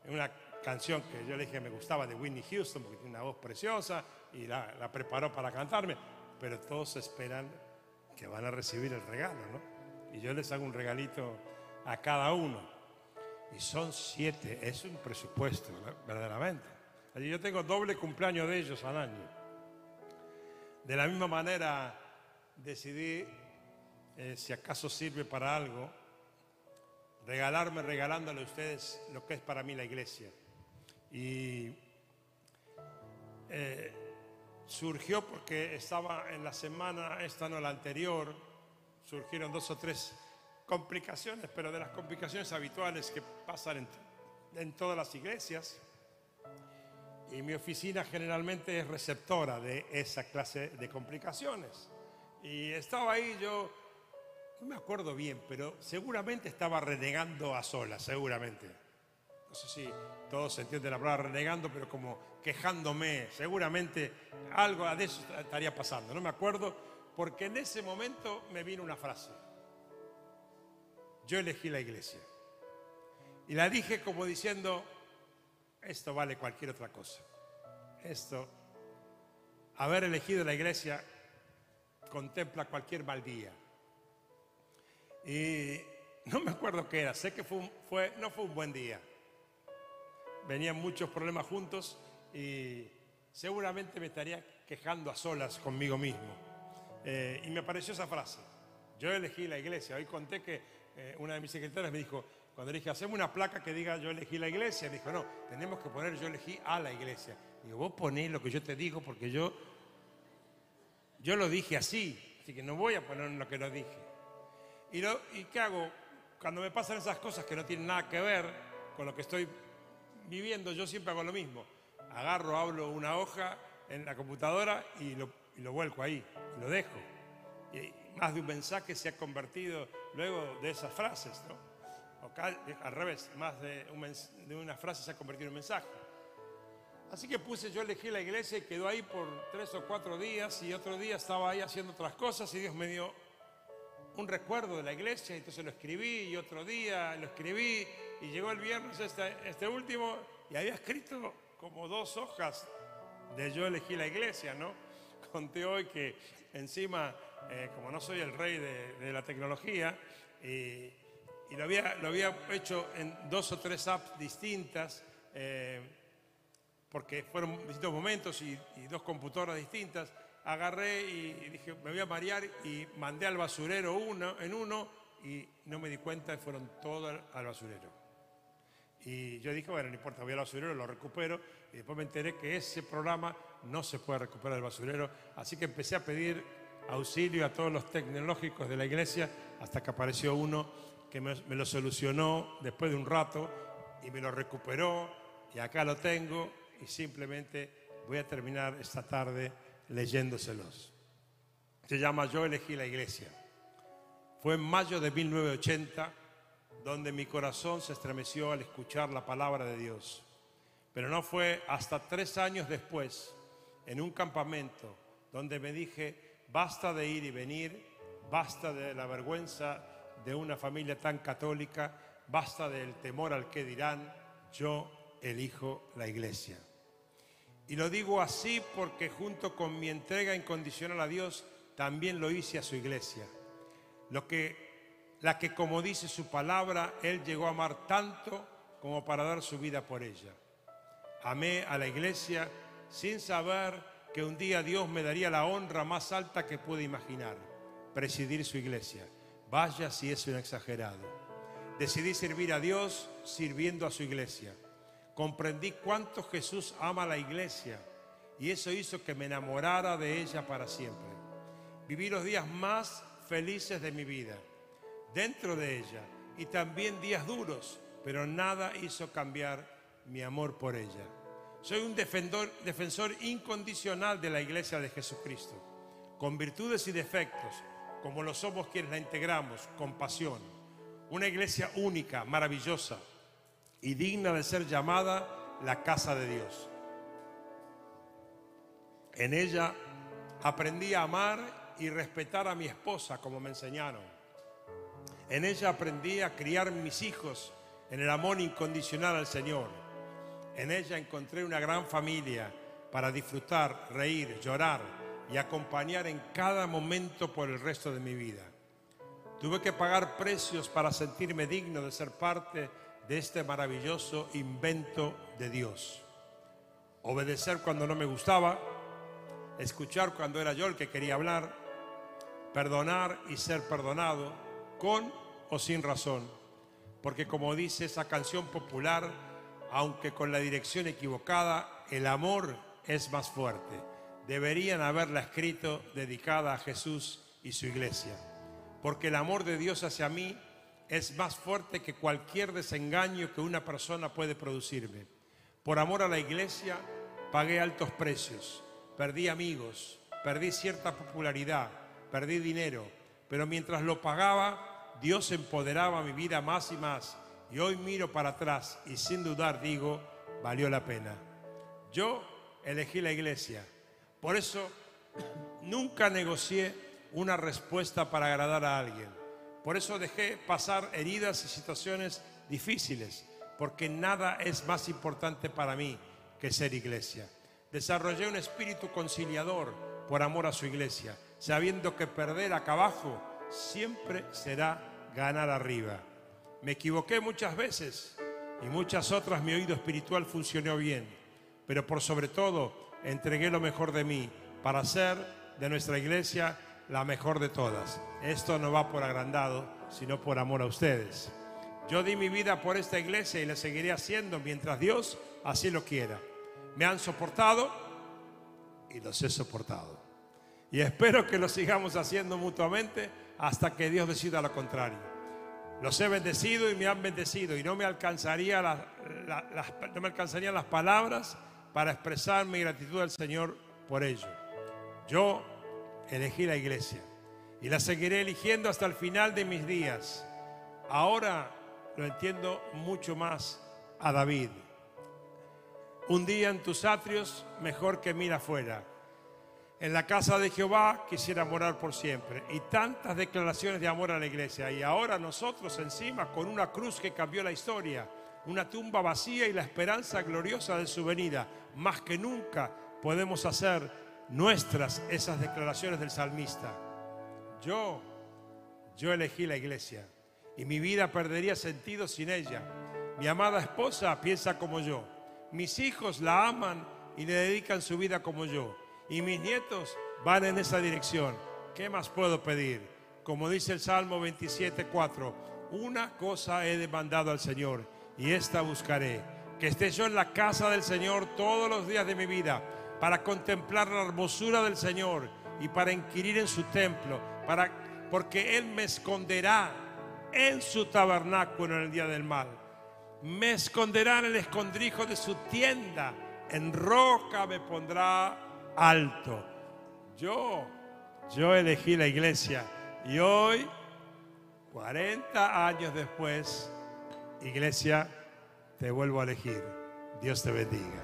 una canción que yo le dije me gustaba de Whitney Houston porque tiene una voz preciosa y la, la preparó para cantarme, pero todos esperan que van a recibir el regalo, ¿no? Y yo les hago un regalito a cada uno. Y son siete, es un presupuesto, verdaderamente. Yo tengo doble cumpleaños de ellos al año. De la misma manera decidí, eh, si acaso sirve para algo, regalarme regalándole a ustedes lo que es para mí la iglesia. Y eh, surgió porque estaba en la semana, esta no la anterior, surgieron dos o tres complicaciones, pero de las complicaciones habituales que pasan en, en todas las iglesias. Y mi oficina generalmente es receptora de esa clase de complicaciones. Y estaba ahí yo, no me acuerdo bien, pero seguramente estaba renegando a solas, seguramente. No sé si todos entienden la palabra renegando, pero como quejándome, seguramente algo de eso estaría pasando. No me acuerdo, porque en ese momento me vino una frase. Yo elegí la iglesia. Y la dije como diciendo, esto vale cualquier otra cosa. Esto, haber elegido la iglesia contempla cualquier mal día. Y no me acuerdo qué era, sé que fue- no fue un buen día. Venían muchos problemas juntos y seguramente me estaría quejando a solas conmigo mismo. Eh, y me apareció esa frase. Yo elegí la iglesia. Hoy conté que eh, una de mis secretarias me dijo, cuando le dije, hacemos una placa que diga yo elegí la iglesia, me dijo, no, tenemos que poner yo elegí a la iglesia. Digo, vos ponés lo que yo te digo porque yo, yo lo dije así, así que no voy a poner lo que no dije. ¿Y, lo- ¿Y qué hago? Cuando me pasan esas cosas que no tienen nada que ver con lo que estoy viviendo, yo siempre hago lo mismo. Agarro, hablo una hoja en la computadora y lo, y lo vuelco ahí, y lo dejo. Y más de un mensaje se ha convertido luego de esas frases, ¿no? O al revés, más de, un de una frase se ha convertido en un mensaje. Así que puse, yo elegí la iglesia y quedó ahí por tres o cuatro días y otro día estaba ahí haciendo otras cosas y Dios me dio un recuerdo de la iglesia, entonces lo escribí y otro día lo escribí y llegó el viernes este, este último y había escrito como dos hojas de yo elegí la iglesia, ¿no? [LAUGHS] Conté hoy que encima, eh, como no soy el rey de, la tecnología, y, lo, había, hecho en dos o tres apps distintas, eh, porque fueron distintos momentos y, dos computadoras distintas, agarré y dije, me voy a marear y mandé al basurero uno en uno y no me di cuenta fueron todos al basurero. Y yo dije, bueno, no importa, voy al basurero, lo recupero. Y después me enteré que ese programa no se puede recuperar del basurero. Así que empecé a pedir auxilio a todos los tecnológicos de la iglesia hasta que apareció uno que me, lo solucionó después de un rato y me lo recuperó. Y acá lo tengo y simplemente voy a terminar esta tarde leyéndoselos. Se llama Yo elegí la iglesia. Fue en mayo de 1980 donde mi corazón se estremeció al escuchar la palabra de Dios. Pero no fue hasta tres años después, en un campamento, donde me dije, basta de ir y venir, basta de la vergüenza de una familia tan católica, basta del temor al que dirán, yo elijo la iglesia. Y lo digo así porque junto con mi entrega incondicional a Dios, también lo hice a su iglesia. Lo que, la que como dice su palabra, Él llegó a amar tanto como para dar su vida por ella. Amé a la iglesia sin saber que un día Dios me daría la honra más alta que pude imaginar, presidir su iglesia. Vaya si es un exagerado. Decidí servir a Dios sirviendo a su iglesia comprendí cuánto Jesús ama a la iglesia y eso hizo que me enamorara de ella para siempre. Viví los días más felices de mi vida dentro de ella y también días duros, pero nada hizo cambiar mi amor por ella. Soy un defensor, incondicional de la iglesia de Jesucristo, con virtudes y defectos, como lo somos quienes la integramos, con pasión. Una iglesia única, maravillosa, y digna de ser llamada la casa de Dios. En ella aprendí a amar y respetar a mi esposa como me enseñaron. En ella aprendí a criar mis hijos en el amor incondicional al Señor. En ella encontré una gran familia para disfrutar, reír, llorar y acompañar en cada momento por el resto de mi vida. Tuve que pagar precios para sentirme digno de ser parte de este maravilloso invento de Dios. Obedecer cuando no me gustaba, escuchar cuando era yo el que quería hablar, perdonar y ser perdonado, con o sin razón. Porque como dice esa canción popular, aunque con la dirección equivocada, el amor es más fuerte. Deberían haberla escrito dedicada a Jesús y su iglesia. Porque el amor de Dios hacia mí es más fuerte que cualquier desengaño que una persona puede producirme. Por amor a la iglesia pagué altos precios, perdí amigos, perdí cierta popularidad, perdí dinero, pero mientras lo pagaba, Dios empoderaba mi vida más y más. Y hoy miro para atrás y sin dudar digo, valió la pena. Yo elegí la iglesia. Por eso [CLEARS THROAT] nunca negocié una respuesta para agradar a alguien. Por eso dejé pasar heridas y situaciones difíciles, porque nada es más importante para mí que ser iglesia. Desarrollé un espíritu conciliador por amor a su iglesia, sabiendo que perder acá abajo siempre será ganar arriba. Me equivoqué muchas veces y muchas otras mi oído espiritual funcionó bien, pero por sobre todo entregué lo mejor de mí para hacer de nuestra iglesia la mejor de todas. Esto no va por agrandado, sino por amor a ustedes. Yo di mi vida por esta iglesia y la seguiré haciendo mientras Dios así lo quiera. Me han soportado y los he soportado. Y espero que lo sigamos haciendo mutuamente hasta que Dios decida lo contrario. Los he bendecido y me han bendecido y no me, alcanzaría las, no me alcanzarían las palabras para expresar mi gratitud al Señor por ello. Yo elegí la iglesia y la seguiré eligiendo hasta el final de mis días. Ahora lo entiendo mucho más a David. Un día en tus atrios, mejor que mira afuera. En la casa de Jehová quisiera morar por siempre. Y tantas declaraciones de amor a la iglesia. Y ahora nosotros encima con una cruz que cambió la historia, una tumba vacía y la esperanza gloriosa de su venida. Más que nunca podemos hacer nuestras esas declaraciones del salmista. Yo, yo elegí la iglesia y mi vida perdería sentido sin ella. Mi amada esposa piensa como yo. Mis hijos la aman y le dedican su vida como yo. Y mis nietos van en esa dirección. ¿Qué más puedo pedir? Como dice el Salmo 27.4, una cosa he demandado al Señor y esta buscaré. Que esté yo en la casa del Señor todos los días de mi vida para contemplar la hermosura del Señor y para inquirir en su templo, para, porque Él me esconderá en su tabernáculo en el día del mal. Me esconderá en el escondrijo de su tienda, en roca me pondrá alto. Yo, yo elegí la iglesia y hoy, 40 años después, iglesia, te vuelvo a elegir. Dios te bendiga.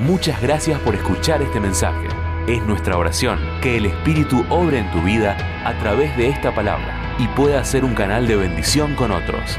Muchas gracias por escuchar este mensaje. Es nuestra oración que el Espíritu obre en tu vida a través de esta palabra y pueda ser un canal de bendición con otros.